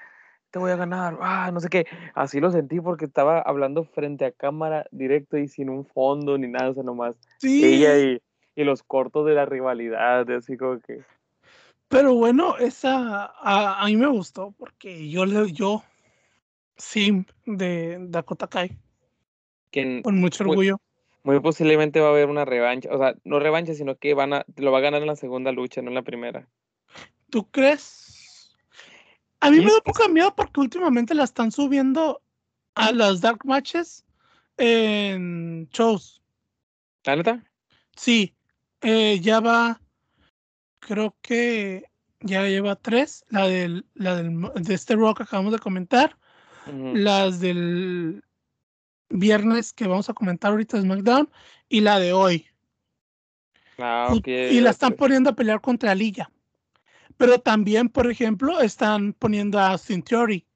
te voy a ganar, ah, no sé qué. Así lo sentí porque estaba hablando frente a cámara directo y sin un fondo ni nada, o sea, nomás sí. ella y, y los cortos de la rivalidad, así como que. Pero bueno, esa a, a mí me gustó porque yo le yo sí de Dakota Kai. con mucho orgullo. Muy, posiblemente va a haber una revancha, o sea, no revancha, sino que van a lo va a ganar en la segunda lucha, no en la primera. ¿Tú crees? A mí me da poca miedo porque últimamente la están subiendo a las dark matches en shows. ¿La neta? Sí, eh, ya va creo que ya lleva tres. La del, la del de este rock que acabamos de comentar. Las del viernes que vamos a comentar ahorita de SmackDown. Y la de hoy. Ah, y, la están poniendo a pelear contra Alilla. Pero también, por ejemplo, están poniendo a Austin Theory.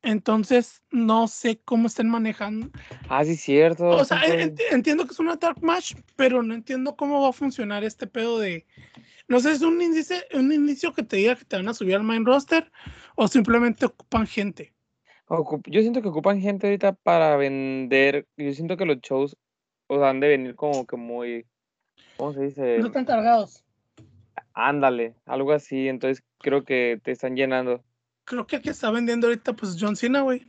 Entonces, no sé cómo estén manejando. Ah, sí, cierto. O sea, entiendo que es una Dark Match, pero no entiendo cómo va a funcionar este pedo de. No sé, es un inicio, un inicio que te diga que te van a subir al main roster o simplemente ocupan gente. Yo siento que ocupan gente ahorita para vender. Yo siento que los shows o sea, han de venir como que muy. ¿Cómo se dice? No están cargados. Ándale, algo así. Entonces creo que te están llenando creo que el que está vendiendo ahorita, pues John Cena, güey.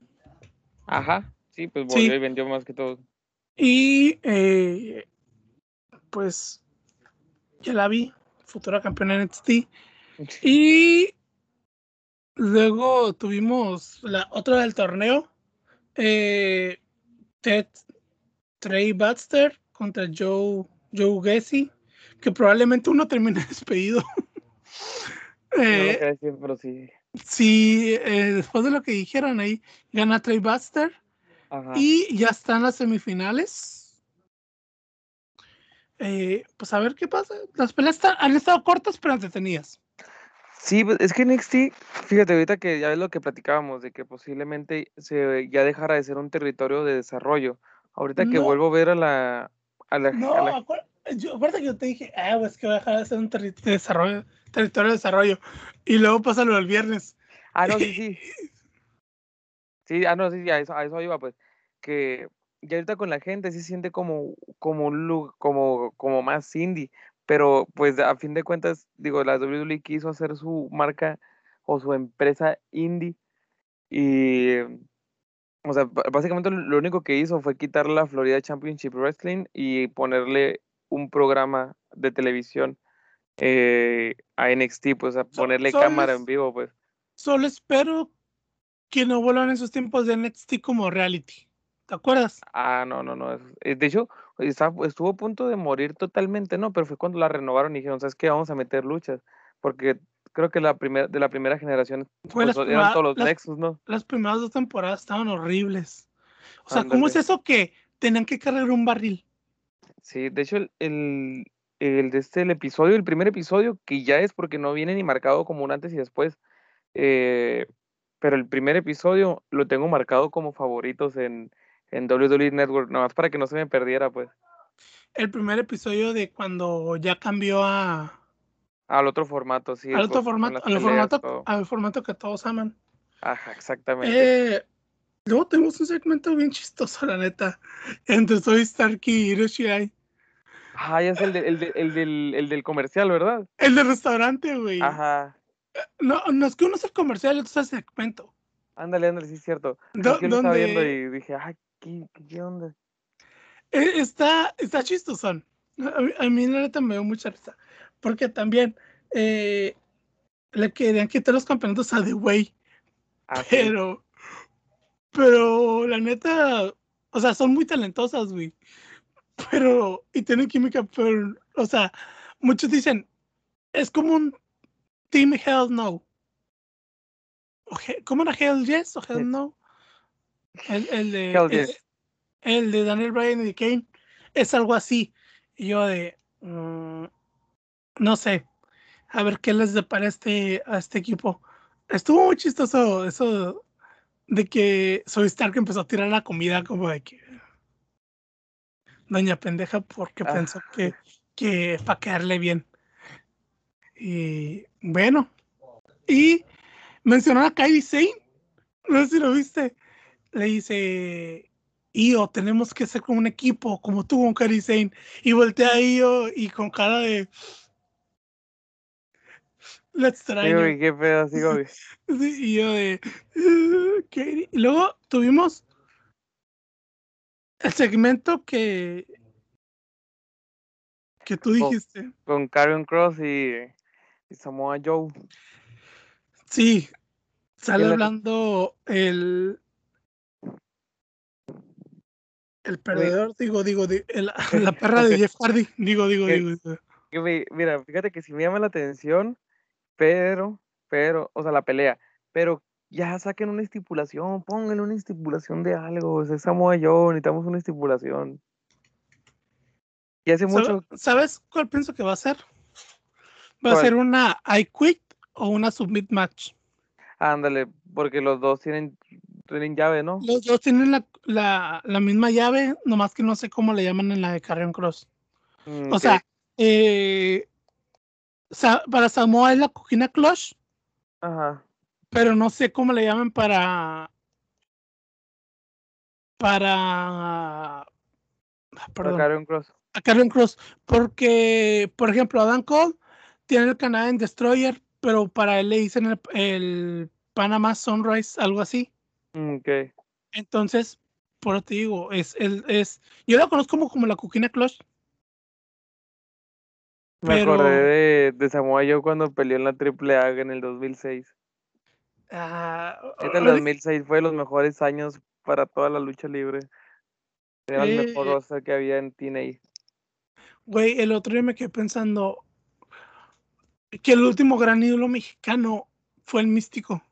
Ajá, sí, pues volvió y vendió más que todo. Y eh, pues ya la vi, futura campeona en NXT. [laughs] y luego tuvimos la otra del torneo, eh, Ted Trey Baxter contra Joe, Joe Gessie, que probablemente uno termine [laughs] despedido. eh, decir, pero sí. Sí, eh, después de lo que dijeron ahí, gana Trey Buster y ya están las semifinales. Eh, pues a ver qué pasa. Las peleas han estado cortas pero entretenidas. Sí, pues, es que NXT, fíjate, ahorita que ya es lo que platicábamos, de que posiblemente se ya dejara de ser un territorio de desarrollo. Ahorita que vuelvo a ver a la... A la no, acuérdate que yo te dije, ah, pues que va a dejar de ser un de desarrollo territorio de desarrollo. Y luego pasa lo del viernes. Ah, no, sí, [laughs] sí. Sí, ah, no, sí, a eso, a eso iba, pues. Que ya ahorita con la gente se siente como, como un look, como, como más indie. Pero, pues, a fin de cuentas, digo, la WWE quiso hacer su marca o su empresa indie. Y, o sea, básicamente lo único que hizo fue quitar la Florida Championship Wrestling y ponerle un programa de televisión eh, a NXT, pues a ponerle cámara en vivo, pues. Solo espero que no vuelvan esos tiempos de NXT como reality. ¿Te acuerdas? Ah, no, no, no. Eh, de hecho, estuvo a punto de morir totalmente, ¿no? Pero fue cuando la renovaron y dijeron, ¿sabes qué? Vamos a meter luchas. Porque creo que la primera de la primera generación pues, eran todos los Nexus, ¿no? Las primeras dos temporadas estaban horribles. O sea, ¿cómo es eso que tenían que cargar un barril? Sí, de hecho, el, el de este el episodio, el primer episodio, que ya es porque no viene ni marcado como un antes y después. Eh, pero el primer episodio lo tengo marcado como favoritos en, en WWE Network, nada más para que no se me perdiera, pues. El primer episodio de cuando ya cambió a. Al otro formato, sí. Al otro formato, al formato, al formato que todos aman. Ajá, exactamente. Eh, Luego tenemos un segmento bien chistoso, la neta. Entre Soy Starkey y Hiroshi. Ah, ya es el, de- el, de- el del, el del comercial, ¿verdad? El del restaurante, güey. Ajá. No, no es que uno es el comercial y otro es el segmento. Ándale, ándale, sí es cierto. Do- Es que lo estaba viendo y dije, ay, ¿qué, qué, onda? Eh, Está, está chistosón. A mí, a mí, la neta me dio mucha risa. Porque también eh, le querían quitar los campeonatos a The Way. Ah. Pero, pero la neta, o sea, son muy talentosas, güey. Pero, y tienen química, pero, o sea, muchos dicen, es como un Team Hell No. O ¿Cómo era Hell Yes o Hell. No? El, el de, Hell el- Yes. el de Daniel Bryan y de Kane es algo así. Y yo de, mm, no sé, a ver qué les depara este, a este equipo. Estuvo muy chistoso eso de que Soy Stark empezó a tirar la comida como de que doña pendeja porque Ah. pensó que, que para quedarle bien. Y bueno, y mencionó a Kairi Sane, no sé si lo viste, le dice, Io, tenemos que ser como un equipo, como tú con Kairi Sane, y voltea a Io y con cara de... La Sí, extraño. güey, qué pedo, sí. [laughs] Sí, y yo de. "Uh, Katie". Y luego tuvimos el segmento que. que tú dijiste. Con Karen Cross y, y Samoa Joe. Sí, sale la- hablando el. El perdedor, digo, digo, el- [laughs] la perra de Jeff Hardy, digo, digo, digo. digo. Me- mira, fíjate que sí me llama la atención, pero, pero, o sea, la pelea, pero ya saquen una estipulación, pónganle una estipulación de algo, o sea, es Samoa Joe, necesitamos una estipulación. Y hace ¿Sabe- mucho, ¿Sabes cuál pienso que va a ser? Va a ser una I Quit o una Submit Match. ándale, porque los dos tienen, tienen llave, ¿no? Los dos tienen la, la, la misma llave, nomás que no sé cómo le llaman en la de Carrion Cross. Mm, O sea, eh, Sa- para Samoa es la cojina clutch, Ajá, pero no sé cómo le llaman para. Para. ah, para Perdón, Cross. a Carrion Cross. Porque, por ejemplo, Adam Cole tiene el Canadian Destroyer, pero para él le dicen el, el Panama Sunrise, algo así. Mm, ok. Entonces, por eso te digo, es, el es, yo la conozco como, como la cojina clutch. Me Pero- acordé de, de Samoa Joe cuando peleó en la AAA en el 2006. Ah, Este el ahorita- 2006 fue de los mejores años para toda la lucha libre. Era el mejor Eh, roster que había en TNA. Güey, el otro día me quedé pensando que el último gran ídolo mexicano fue el místico.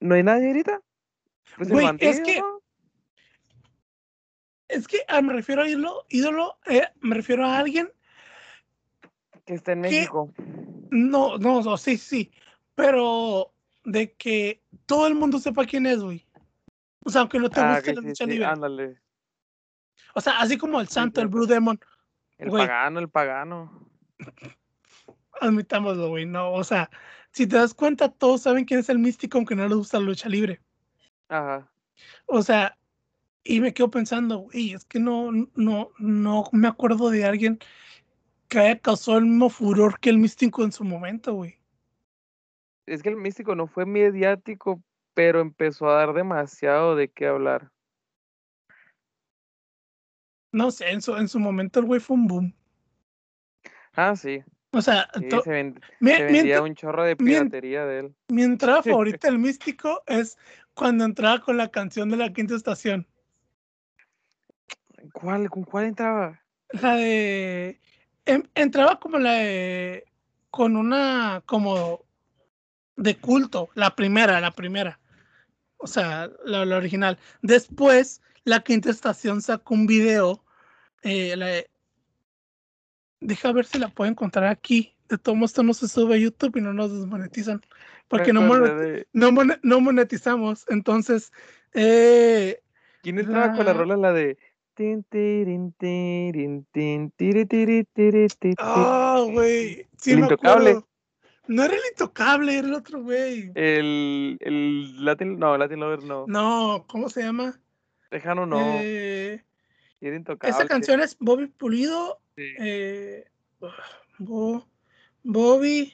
¿No hay nadie ahorita? Pues Güey, es que-. Es que ah, me refiero a ídolo, ídolo, eh, me refiero a alguien, Que está en ¿qué? México. no, no, no, sí, sí, pero de que todo el mundo sepa quién es, güey. O sea, aunque no te Ah, guste la sí, lucha sí, libre. ándale. O sea, así como el santo, el. Blue Demon, El Güey. pagano, el pagano. [laughs] admitámoslo, güey, no, o sea, si te das cuenta, todos saben quién es el místico, aunque no les gusta la lucha libre. Ajá. O sea, y me quedo pensando, güey, es que no, no, no me acuerdo de alguien que haya causado el mismo furor que el místico en su momento, güey. Es que el místico no fue mediático, pero empezó a dar demasiado de qué hablar. No sé, en su, en su momento el güey fue un boom. Ah, sí. O sea, sí, to- se, ven- mi, se mi vendía entra- un chorro de piratería de él. mi entrada [laughs] favorita del místico es cuando entraba con la canción de la quinta estación. ¿Cuál? ¿Con cuál entraba? La de. Em- entraba como la de. Con una. Como. De culto. La primera, la primera. O sea, la, la original. Después, la quinta estación sacó un video. eh, la de- Deja ver si la puedo encontrar aquí. De todo esto no se sube a YouTube y no nos desmonetizan. Porque no, monet- no, no monetizamos. Entonces, eh, ¿Quién entraba con la- rola? La de. Ah, güey. Sí El Intocable. acuerdo. No era el intocable, era el otro güey. El, el Latin, no, Latin Lover no. No, ¿cómo se llama? Tejano no. Eh, era intocable. esa canción es Bobby Pulido. Sí. eh, Bo- Bobby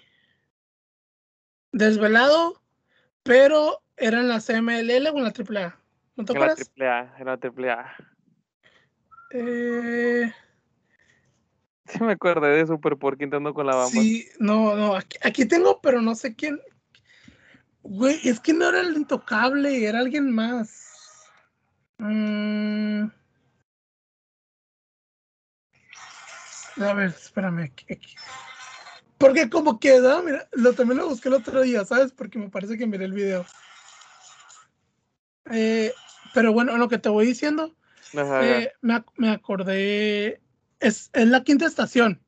Desvelado, pero era en la CMLL o en la AAA. ¿No te la acuerdas? triple A, era la triple A. Eh, Sí me acordé de Super Porky entrando con la bamba. sí, no, no, aquí, aquí tengo, pero no sé quién. Güey, es que no era el intocable, era alguien más. Mm. A ver, espérame. aquí- aquí. Porque como queda, mira, lo, también lo busqué el otro día, ¿sabes? Porque me parece que miré el video. Eh, pero bueno, lo que te voy diciendo, Ajá, eh, me, ac- me acordé, es, es la quinta estación.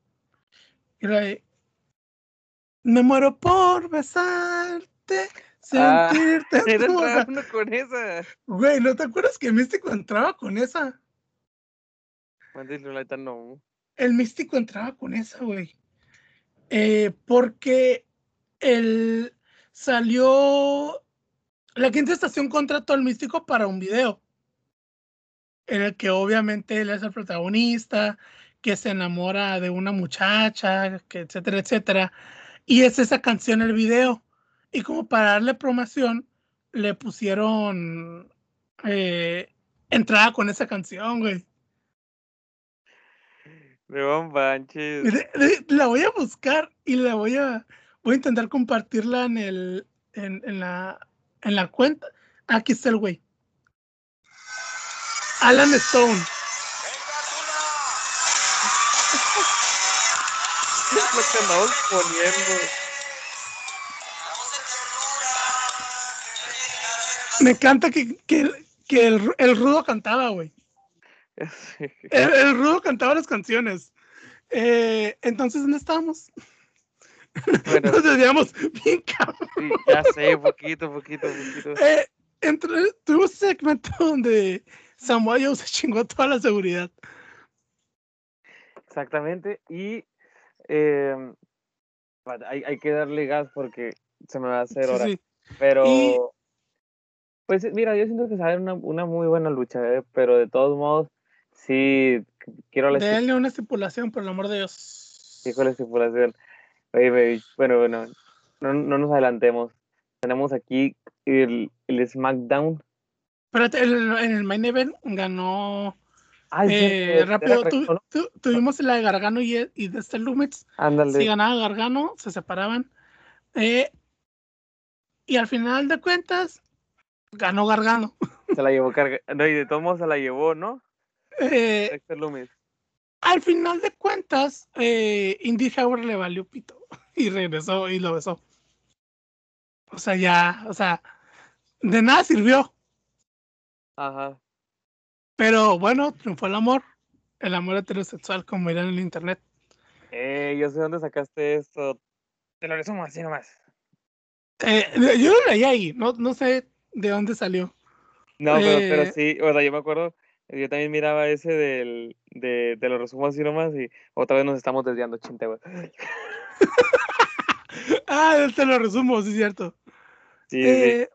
Me muero por besarte, Ah, sentirte. [laughs] Era boca". entrando con esa. Güey, ¿no te acuerdas que Místico entraba con esa? No. El Místico entraba con esa, güey. Eh, porque él salió. La quinta estación contrató al Místico para un video. En el que obviamente él es el protagonista, que se enamora de una muchacha, que etcétera, etcétera. Y es esa canción el video. Y como para darle promoción, le pusieron eh, entrada con esa canción, güey. De- La voy a buscar y la voy a voy a intentar compartirla en el en, en la en la cuenta. Aquí está el güey. Alan Stone. Es lo que andamos poniendo. Me encanta que, que, que el, el rudo cantaba, güey. Sí. El, el rudo cantaba las canciones. Eh, entonces, ¿dónde estábamos? Bueno, Nos desviamos bien cabrón. sí, ya sé, poquito, poquito, poquito. Eh, entre, tuvimos ese segmento donde Samuel Joe se chingó toda la seguridad. Exactamente. Y eh, hay, hay que darle gas porque se me va a hacer hora. sí. Pero, Y- pues mira, yo siento que sale una, una muy buena lucha, ¿eh? pero de todos modos, sí, quiero la Denle una estipulación, por el amor de Dios. Hijo la estipulación. Oye, baby, bueno, bueno, no, no nos adelantemos. Tenemos aquí el, el SmackDown. Espérate, el- en el main event ganó. Ay, eh, cierto, rápido, era tu- Gargano. tu- tuvimos la de Gargano y, y de este. Ándale. Si ganaba Gargano, se separaban. Eh, y al final de cuentas, ganó Gargano. Se la llevó carga. No, y de todos modos se la llevó, ¿no? Eh, Dexter Loomis. al final de cuentas, eh, Indy Hauer le valió pito [laughs] y regresó y lo besó. O sea, ya, o sea, de nada sirvió. Ajá. Pero bueno, triunfó el amor. El amor heterosexual, como dirán en el internet. Eh, yo sé dónde sacaste esto. Te lo resumo así nomás. Eh, yo lo leí ahí, no, no sé de dónde salió. No, pero, pero Eh, sí, o sea, yo me acuerdo, yo también miraba ese del, de, te lo resumo así nomás y otra vez nos estamos desviando, chinte, güey. [laughs] Ah, te lo resumo, sí es cierto. Sí, sí, Eh,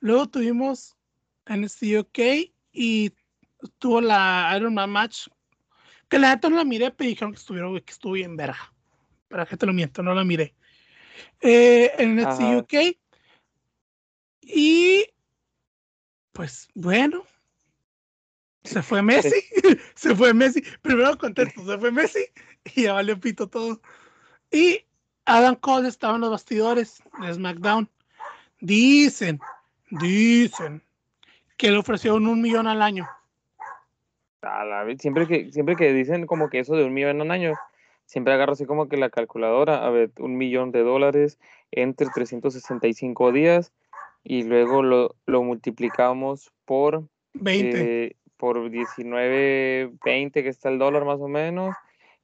luego tuvimos NXT UK y tuvo la Iron Man match. Que la neta no la miré, pero dijeron que estuvieron, que estuvo bien verga. Para que te lo miento, no la miré. Eh, en NXT Ajá. UK. Y pues bueno. Se fue [laughs] Messi. [laughs] se fue Messi. Primero contesto, se fue Messi. Y ya valió pito todo. Y Adam Cole estaba en los bastidores de SmackDown. Dicen, dicen que le ofrecieron un millón al año. A la vez, siempre que, siempre que dicen como que eso de un millón un año, siempre agarro así como que la calculadora, a ver, un millón de dólares entre 365 días y luego lo, lo multiplicamos por, 20. eh, por 19, 20 que está el dólar más o menos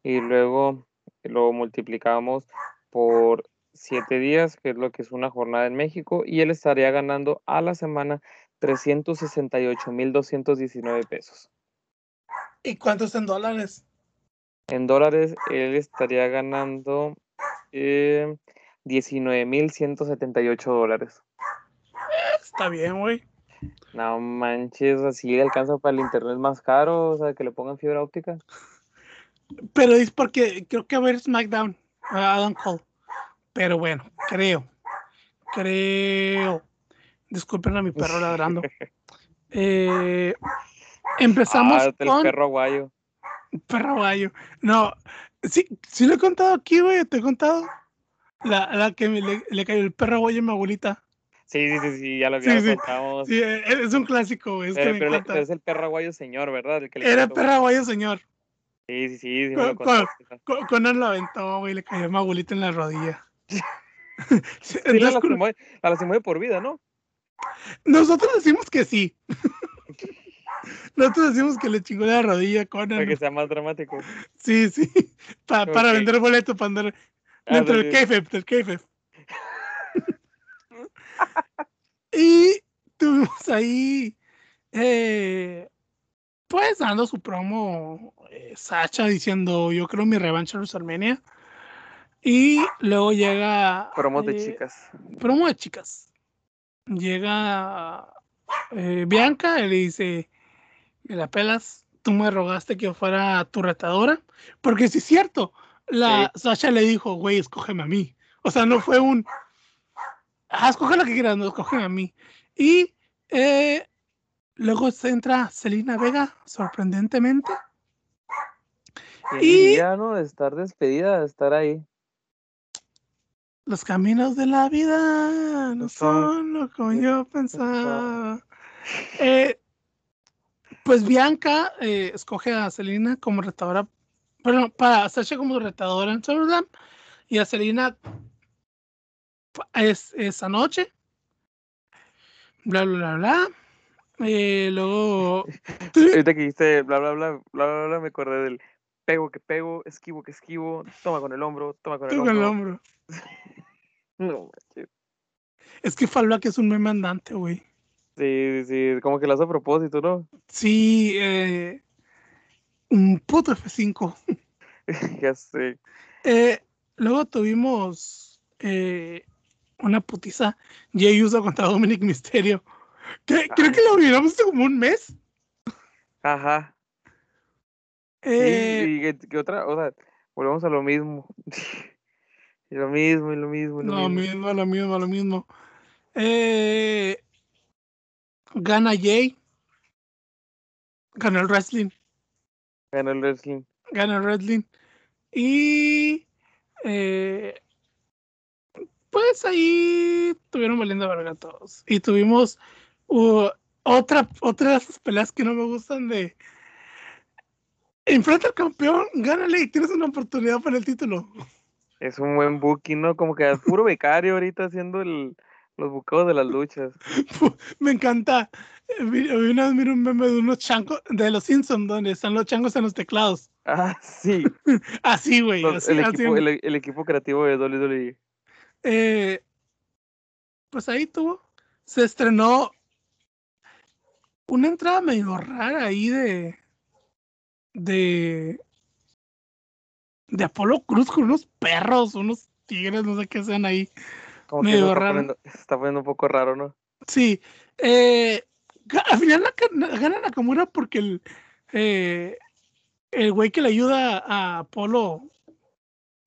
y luego lo multiplicamos por 7 días, que es lo que es una jornada en México, y él estaría ganando a la semana 368.219 pesos. ¿Y cuántos en dólares? En dólares, él estaría ganando eh, 19.178 dólares. Está bien, güey. No manches, así alcanza para el internet más caro, o sea, que le pongan fibra óptica. Pero es porque creo que va a ver SmackDown, Adam Cole. Pero bueno, creo. Creo. Disculpen a mi perro [laughs] ladrando. Eh, empezamos Ah, el con perro aguayo. perro aguayo. No, sí, sí lo he contado aquí, güey. Te he contado. La, la que me- le, le cayó el perro aguayo a mi abuelita. Sí, sí, sí, sí, ya lo, Sí, lo sí. contamos. Sí, eh, es un clásico, güey. Es pero, que me pero es el perro aguayo señor, ¿verdad? El que le Era contó. perro aguayo, señor. Sí, sí, sí, sí, me ¿Cuál- lo cuál? contaste. Co- Conan lo aventó, güey. Le cayó a mi abuelita en la rodilla. [laughs] [laughs] Sí, Sí, la entonces, lastimó, la lastimó de por vida, ¿no? Nosotros decimos que sí. [laughs] Nosotros decimos que le chingó la rodilla a Conan. Para que sea más dramático. Sí, sí. Pa- Para vender boletos, para andar Ah, dentro sí, del kayfabe, del [laughs] kayfabe. y tuvimos ahí, eh, pues dando su promo, eh, Sacha diciendo, yo creo mi revancha en WrestleMania. Y luego llega... Promos de eh, chicas. promo de chicas. Llega eh, Bianca y le dice, me la pelas, tú me rogaste que yo fuera tu retadora. Porque sí es cierto, la Sasha le dijo, güey, escógeme a mí. O sea, no fue un, ah, escoge lo que quieras, no, escógeme a mí. Y eh, luego se entra Selena Vega, sorprendentemente. Y Y- día, ¿no? De estar despedida, de estar ahí. Los caminos de la vida no son- lo que yo pensaba. Eh, pues Bianca eh, escoge a Selena como retadora, bueno, para Sasha como retadora en SummerSlam y a Selena es, esa noche. Bla, bla, bla, bla. Eh, luego, [laughs] Ahorita que dijiste bla, bla, bla, bla, bla, bla, me acordé del pego que pego, esquivo que esquivo, toma con el hombro, toma con el con el hombro. [laughs] No, manches. Es que Falback es un meme andante, güey. sí, sí, sí, como que lo hace a propósito, ¿no? Sí, eh, un puto F5. [laughs] ya sé. Eh, luego tuvimos eh, una putiza Jay Uso contra Dominic Mysterio. Que, creo que lo hubiéramos visto como un mes. Ajá. Eh, y otra, o sea, volvemos a lo mismo. [laughs] y lo mismo, y lo mismo, y lo lo mismo. mismo, lo mismo, lo mismo. Eh, gana Jay. Gana el wrestling. Ganó el wrestling. Gana el wrestling. Y eh, pues ahí tuvieron valiendo verga todos. Y tuvimos uh, otra, otra de esas peleas que no me gustan de enfrenta al campeón, gánale y tienes una oportunidad para el título. Es un buen booking, ¿no? Como que es puro becario ahorita haciendo el, los bucados de las luchas. [laughs] Me encanta. Eh, Una vez miré un meme de unos changos de los Simpsons donde están los changos en los teclados. [laughs] Ah, sí. [laughs] Así, güey. así, el, así. equipo, el, el equipo creativo de WWE. Eh, pues ahí tuvo. Se estrenó una entrada medio rara ahí de. de. De Apolo Cruz con unos perros, unos tigres, no sé qué sean ahí. Como que Medio está raro. poniendo, se está poniendo un poco raro, ¿no? Sí. eh, al final la, gana Nakamura porque el. eh, el güey que le ayuda a Apolo,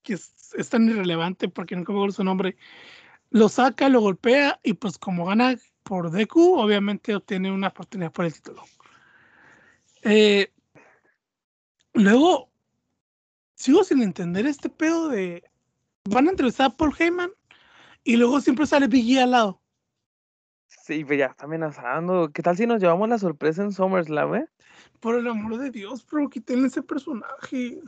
que es, es tan irrelevante porque no me acuerdo su nombre, lo saca, lo golpea y pues como gana por Deku, obviamente obtiene una oportunidad por el título. Eh, luego, sigo sin entender este pedo de... Van a entrevistar a Paul Heyman y luego siempre sale Biggie al lado. Sí, pues ya está amenazando. ¿Qué tal si nos llevamos la sorpresa en SummerSlam, eh? Por el amor de Dios, pero quiten ese personaje.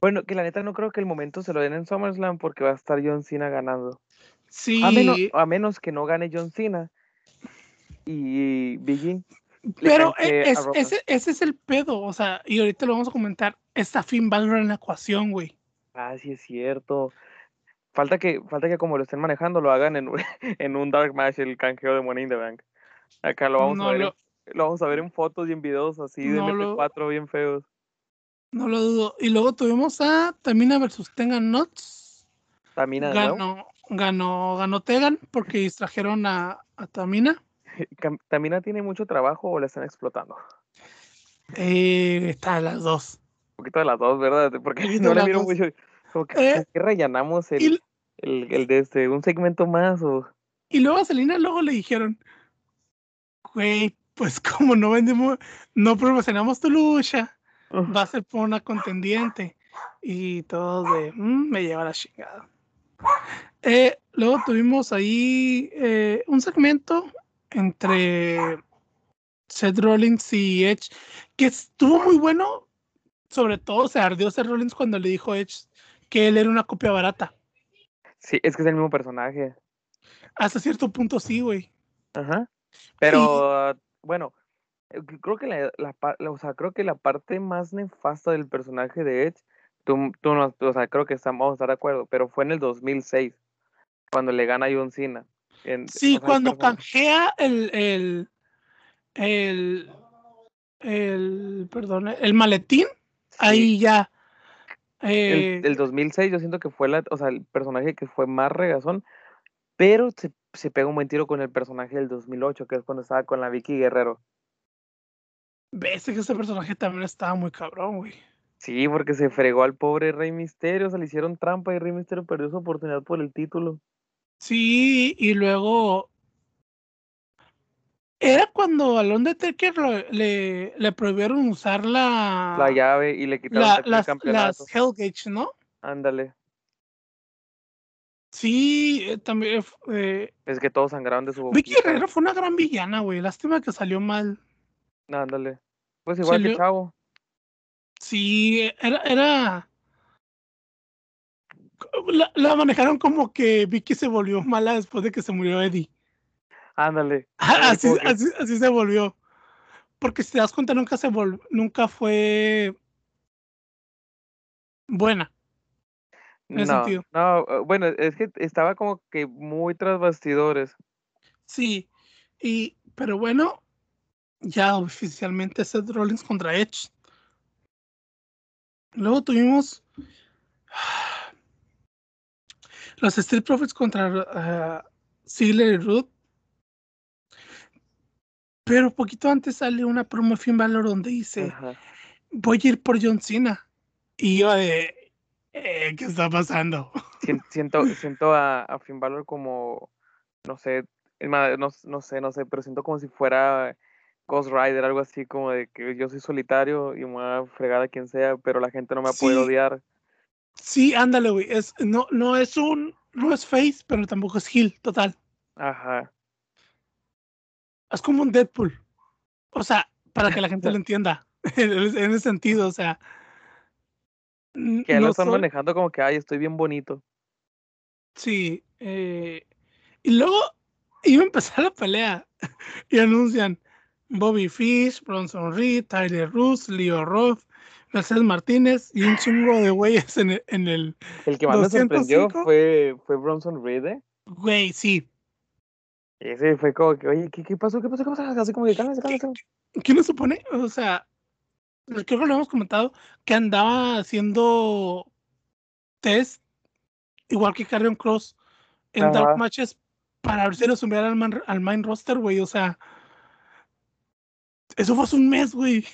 Bueno, que la neta no creo que el momento se lo den en SummerSlam porque va a estar John Cena ganando. Sí, A menos, a menos que no gane John Cena y Biggie. Pero e- es- ese, ese es el pedo, o sea, y ahorita lo vamos a comentar. Está Finn Balor en la ecuación, güey. Ah, sí es cierto. Falta que, falta que como lo estén manejando, lo hagan en, un- [laughs] en un Dark Match, el canjeo de Money in the Bank. Acá lo vamos No a ver, lo- vamos a ver en fotos y en videos así de No lo- MP4 bien feos. No lo dudo. Y luego tuvimos a Tamina versus Tengan Nuts. Tamina. Ganó, ganó, ganó Tegan porque distrajeron a, a Tamina. ¿Tamina tiene mucho trabajo o la están explotando? Eh, está a las dos. Un poquito de las dos, ¿verdad? Porque [laughs] no le miro mucho. Como que, eh, rellenamos el, el, el, de este, un segmento más o. Y luego a Selena luego le dijeron, güey, pues [laughs] como no vendemos, no promocionamos tu lucha, va a ser por una contendiente. Y todo de, mm, me lleva la chingada. Eh, luego tuvimos ahí eh, un segmento entre Seth Rollins y Edge que estuvo muy bueno. Sobre todo se ardió Seth Rollins cuando le dijo Edge que él era una copia barata. Sí, es que es el mismo personaje. Hasta cierto punto sí, güey. Ajá. Pero bueno, creo que la, la, o sea, creo que la parte más nefasta del personaje de Edge, tú, tú no, o sea, creo que estamos a estar de acuerdo, pero fue en el 2006, cuando le gana a John Cena. Sí, cuando canjea el, el, el, el, perdón, el maletín, ahí ya. El, el, 2006 yo siento que fue la, o sea, el personaje que fue más regazón, pero se, se pega un buen tiro con el personaje del 2008, que es cuando estaba con la Vicky Guerrero. Ves que ese personaje también estaba muy cabrón, güey. Sí, porque se fregó al pobre Rey Misterio, se le hicieron trampa y Rey Misterio perdió su oportunidad por el título. Sí, y luego era cuando al Undertaker le, le prohibieron usar la... La llave y le quitaron las, las Hellgate, ¿no? Ándale. Sí, eh, también... Eh, es que todos sangraron de su Vicky Guerrero fue una gran villana, güey. Lástima que salió mal. Ándale. Pues igual que Chavo. Sí, era... era... La, la, manejaron como que Vicky se volvió mala después de que se murió Eddie. Ándale. Así, así, se volvió. Porque si te das cuenta, nunca se volvió, nunca fue buena. En no, sentido. no, eh, bueno, es que estaba como que muy tras bastidores. Sí, y, pero bueno, ya oficialmente Seth Rollins contra Edge. Luego tuvimos los Street Profits contra uh, Ziggler y Ruth. Pero poquito antes sale una promo Finn Balor donde dice, voy a ir por John Cena. Y yo de, eh, ¿qué está pasando? [laughs] Siento, siento a, a Finn Balor como, no sé, no, no sé, no sé, pero siento como si fuera Ghost Rider, algo así como de que yo soy solitario y me voy a fregar a quien sea, pero la gente no me poder odiar. Sí, ándale, güey. Es, no, no es un, no es face, pero tampoco es heel, total. Ajá es como un Deadpool. O sea, para que la gente [laughs] lo entienda. [laughs] en ese sentido, o sea. Que lo están manejando como que, ay, estoy bien bonito. Sí. Eh, y luego iba a empezar la pelea [laughs] y anuncian Bobby Fish, Bronson Reed, Tyler Roos, Leo Roth, Mercedes Martínez y un chingo de güeyes en el. En el, el que más me sorprendió fue, fue Bronson Reed, ¿eh? Güey, sí. Ese fue como que, oye, ¿qué, qué pasó? ¿Qué pasó? ¿Qué pasó? Así como que cálmese, cálmese. ¿Qué nos supone? O sea, creo que lo hemos comentado, que andaba haciendo test, igual que Carrion Cross, en Dark Matches para ver si lo sumieran al, al main roster, güey. O sea, eso fue hace un mes, güey.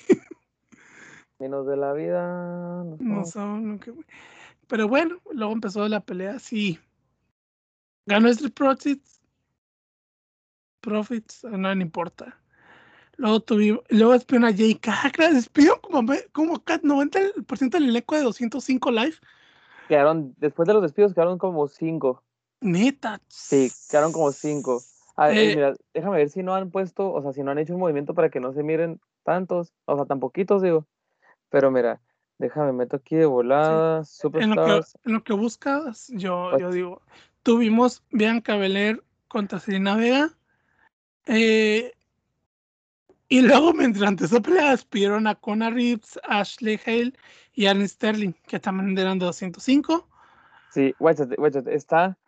Menos de la vida. No, no Pero bueno, luego empezó la pelea, sí. Ganó Street Profits Profits, no me importa. Luego tuvimos, luego despidió a Jay Cacra, despidió como, como 90% del elenco de 205 live. Quedaron, después de los despidos quedaron como 5. Neta. Sí, quedaron como 5. A ver, eh, mira, déjame ver si no han puesto, o sea, si no han hecho un movimiento para que no se miren tantos, o sea, tan poquitos, digo. Pero mira, déjame, meto aquí de volada, en, lo que, en lo que buscas, yo, yo digo, tuvimos Bianca Belair contra Selena Vega, eh, y luego, [laughs] mientras empezó pelea, despidieron a Connor Reeves, Ashley Hale y Aaron Sterling, que también eran de 205. Sí, está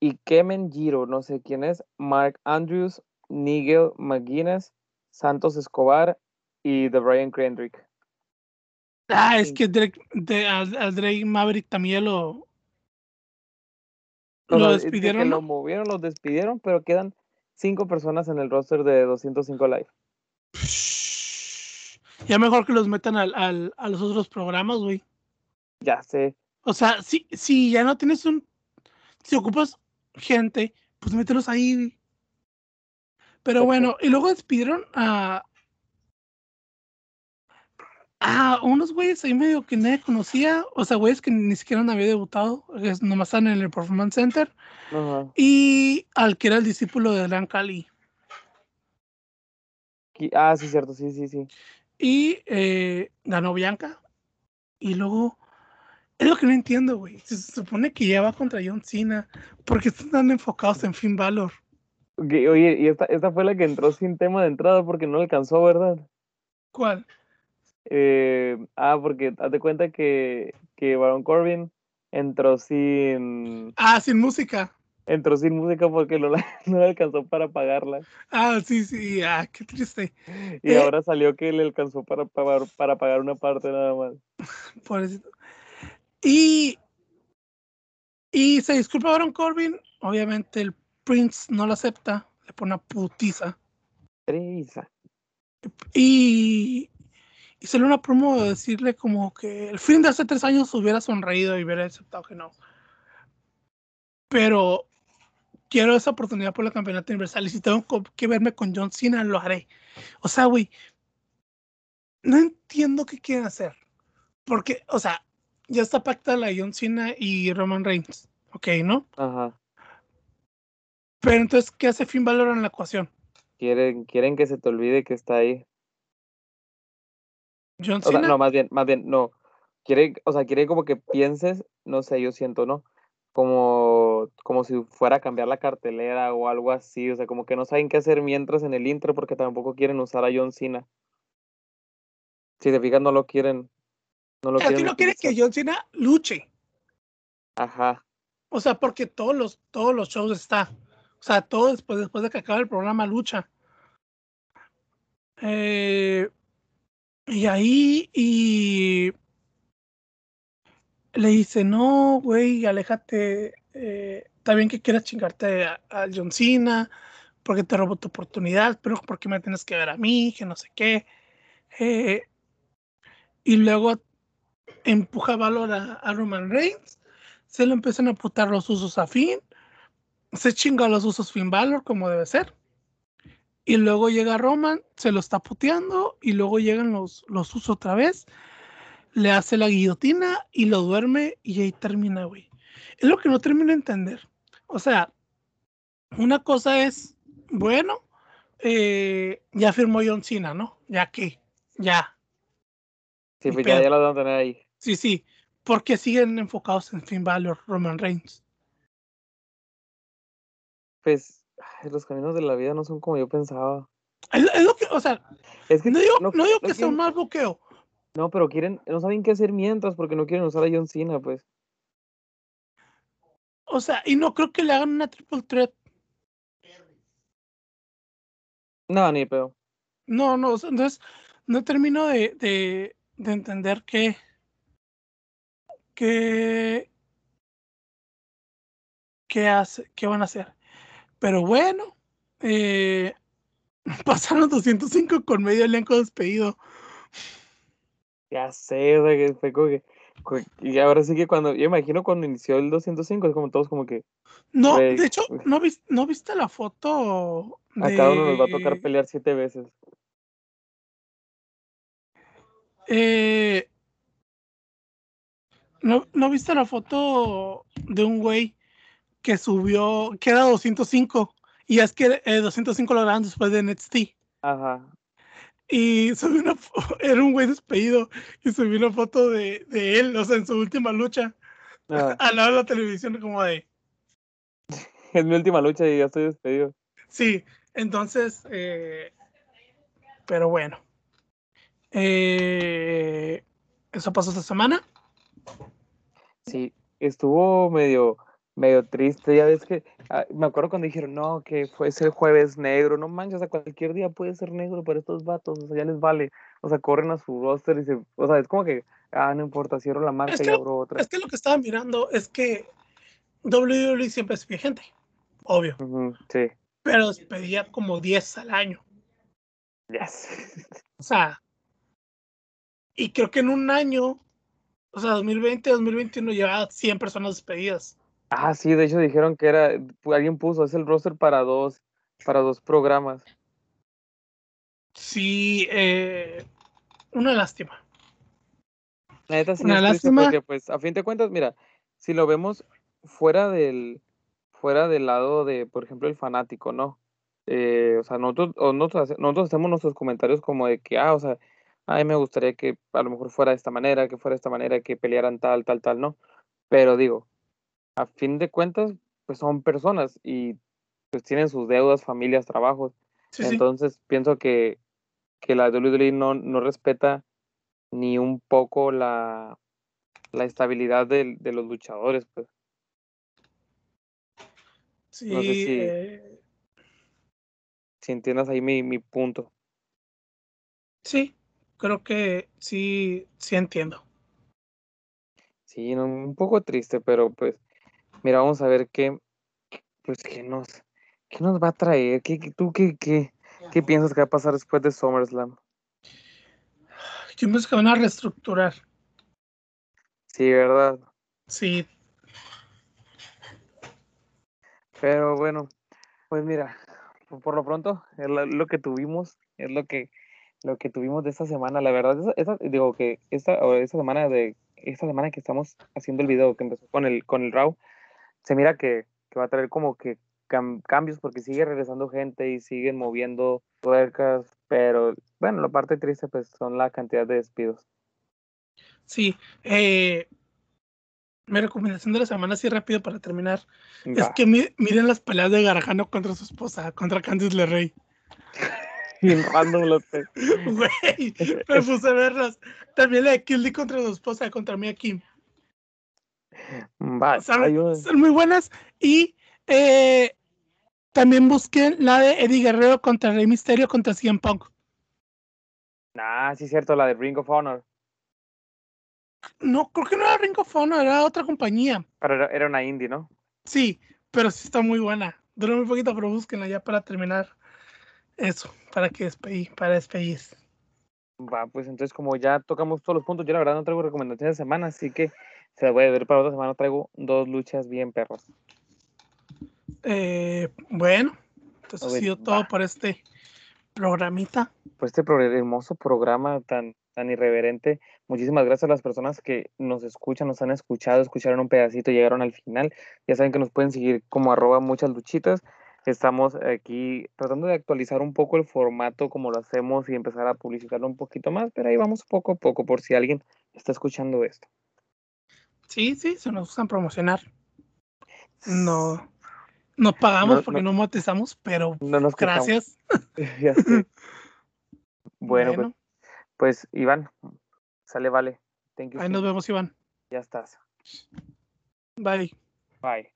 Ikemen Giro, no sé quién es, Mark Andrews, Nigel McGuinness, Santos Escobar y The Brian Kendrick. Ah, es que Drake, de, a, Drake Maverick también lo, ¿Lo es de despidieron, que lo movieron, lo despidieron, pero quedan cinco personas en el roster de 205 Live. Ya mejor que los metan al, al- a los otros programas, güey. Ya sé. O sea, si, si ya no tienes un. Si ocupas gente, pues mételos ahí. güey. Pero bueno, y luego despidieron a. A unos güeyes ahí medio que nadie conocía. O sea, güeyes que ni siquiera había debutado. nomás están en el Performance Center. Ajá. Y al que era el discípulo de Gran Cali. Ah, sí, cierto, sí, sí, sí. Y eh, ganó Bianca. Y luego. Es lo que no entiendo, güey. Se supone que ya va contra John Cena. porque están tan enfocados en Finn Balor? Oye, y esta, esta fue la que entró sin tema de entrada porque no alcanzó, ¿verdad? ¿Cuál? Eh, ah, porque haz de cuenta que, que Baron Corbin entró sin Ah, sin música. entró sin música porque no, la, [laughs] no le alcanzó para pagarla. Ah, sí, sí. Ah, qué triste. Y Eh. ahora salió que le alcanzó para pagar, para pagar una parte nada más. [laughs] Pobrecito. Y. Y se disculpa Baron Corbin. Obviamente el Prince no lo acepta. Le pone una putiza. Teresa. Y. Y sale una promo de decirle como que el fin de hace tres años hubiera sonreído y hubiera aceptado que no. Pero quiero esa oportunidad por el campeonato universal y si tengo que verme con John Cena, lo haré. O sea, güey, no entiendo qué quieren hacer. Porque, o sea, ya está pactada la John Cena y Roman Reigns. Ok, ¿no? Ajá. Pero entonces, ¿qué hace Finn Balor en la ecuación? Quieren, quieren que se te olvide que está ahí. John O sea, Cena. no, más bien, más bien, no. Quiere, o sea, quiere como que pienses, no sé, yo siento, ¿no? Como, como si fuera a cambiar la cartelera o algo así. O sea, como que no saben qué hacer mientras en el intro porque tampoco quieren usar a John Cena. Si te fijas, no lo quieren. No lo quieren no quiere que. John Cena luche. Ajá. O sea, porque todos los, todos los shows está. O sea, todo después, después de que acabe el programa lucha. Eh, y ahí, y le dice, no, güey, aléjate. eh, está bien que quieras chingarte a, John Cena, porque te robó tu oportunidad, pero ¿por qué me tienes que ver a mí? Que no sé qué. Eh, y luego empuja valor a, Roman Reigns. Se lo empiezan a putar los usos a Finn. Se chinga los usos Finn Balor como debe ser. Y luego llega Roman, se lo está puteando. Y luego llegan los, los usos otra vez. Le hace la guillotina y lo duerme. Y ahí termina, güey. Es lo que no termino de entender. O sea, una cosa es, bueno, eh, ya firmó John Cena, ¿no? Ya que, ya, Sí, pues ya lo van a tener ahí. Sí, sí, porque siguen enfocados en Finn Balor, Roman Reigns. Pues, ay, los caminos de la vida no son como yo pensaba. Es, es lo que, o sea, Es que no digo, no, no digo que sea un mal bloqueo. no, pero quieren, no saben qué hacer mientras porque no quieren usar a John Cena, pues. O sea, y no creo que le hagan una triple threat. No, ni pedo. No, no, o sea, entonces no termino de, de, de entender qué, qué, qué hace, qué van a hacer. Pero bueno, eh, [laughs] pasaron 205 con medio elenco despedido. Ya sé, que fue como que. Y ahora sí que cuando. Yo imagino cuando inició el 205, es como todos como que. No, Güey, de hecho, güey. ¿no, vis- ¿no viste la foto A cada uno nos va a tocar pelear siete veces. Eh, ¿no, ¿No viste la foto de un güey que subió, que era 205? Y es que eh, 205 lo grabaron después de NXT. Ajá. Y subió una [laughs] era un güey despedido y subió una foto de, de él, o sea, en su última lucha, Ajá. [laughs] al lado de la televisión, como de, [laughs] Es mi última lucha y ya estoy despedido. sí, entonces, eh, pero bueno. Eh, eso pasó esta semana. Sí, estuvo medio, medio triste. Ya ves que. ah, me acuerdo cuando dijeron, no, que fue ese jueves negro. No manches, o sea, cualquier día puede ser negro para estos vatos. O sea, ya les vale. O sea, corren a su roster y se. O sea, es como que. Ah, no importa, cierro la marca Es y que- abro otra. Es que lo que estaba mirando es que WWE siempre despide gente, obvio. Sí. Pero despedía como 10 al año. Yes. O sea, y creo que en un año, o sea, 2020, 2021 llevaba 100 personas despedidas. Ah, sí, de hecho dijeron que era, alguien puso, es el roster para dos, para dos programas. Sí, eh, una lástima. La neta sí Una lástima. porque, pues, a fin de cuentas, mira, si lo vemos fuera del, fuera del lado de, por ejemplo, el fanático, ¿no? Eh, o sea, nosotros, nosotros, nosotros hacemos nuestros comentarios como de que, ah, o sea, a mí me gustaría que a lo mejor fuera de esta manera, que fuera de esta manera, que pelearan tal, tal, tal, ¿no? Pero digo, a fin de cuentas, pues son personas y pues tienen sus deudas, familias, trabajos. Sí, sí. Entonces pienso que, que la WWE no, no respeta ni un poco la, la estabilidad del- de, los luchadores, pues. Sí, no sé si- eh, Si entiendas ahí mi, mi punto. sí, creo que sí, sí entiendo. Sí, no, un poco triste, pero pues, mira, vamos a ver qué, pues, qué nos, qué nos va a traer. ¿Qué, qué- tú qué, qué, qué piensas que va a pasar después de SummerSlam? Yo pienso que van a reestructurar. Sí, ¿verdad? Sí, Pero bueno, pues mira, por, lo pronto es lo, que tuvimos, es lo que lo que tuvimos de esta semana. La verdad, esa, esa- digo que esta, esta semana de esta semana que estamos haciendo el video que empezó con el con el Raw, se mira que, que va a traer como que cam- cambios porque sigue regresando gente y siguen moviendo tuercas, pero bueno, la parte triste pues son la cantidad de despidos. sí. Eh, mi recomendación de la semana, así rápido para terminar, es que mi- miren las peleas de Garajano contra su esposa, contra Candice LeRae. [laughs] [laughs] Güey, me puse a verlas. También la de Kildy contra su esposa, contra Mia Kim. Va, Son, muy buenas. Y eh, también busquen la de Eddie Guerrero contra Rey Misterio contra CM Punk. Ah, sí, cierto, la de Ring of Honor. No, creo que no era Ring of Honor, era otra compañía. Pero era, era una indie, ¿no? Sí, pero sí está muy buena. Dura muy poquito, pero búsquenla ya para terminar eso, para que despedir, para despedir. Va, pues entonces como ya tocamos todos los puntos, yo la verdad no traigo recomendaciones de semana, así que se voy a ver para otra semana. Traigo dos luchas bien perros. Eh, bueno, entonces ha sido todo por este programita. Por este hermoso programa tan, tan irreverente. Muchísimas gracias a las personas que nos escuchan, nos han escuchado, escucharon un pedacito, llegaron al final. Ya saben que nos pueden seguir como arroba muchas luchitas. Estamos aquí tratando de actualizar un poco el formato como lo hacemos y empezar a publicitarlo un poquito más, pero ahí vamos poco a poco por si alguien está escuchando esto. Sí, sí, se nos gustan promocionar. No, no pagamos No, porque no. no monetizamos, pero No nos gracias. [laughs] Ya sé. [laughs] Bueno, pues, Bueno, pues Iván, sale, vale. Thank you. ahí nos vemos, Iván. Ya estás. Bye. Bye.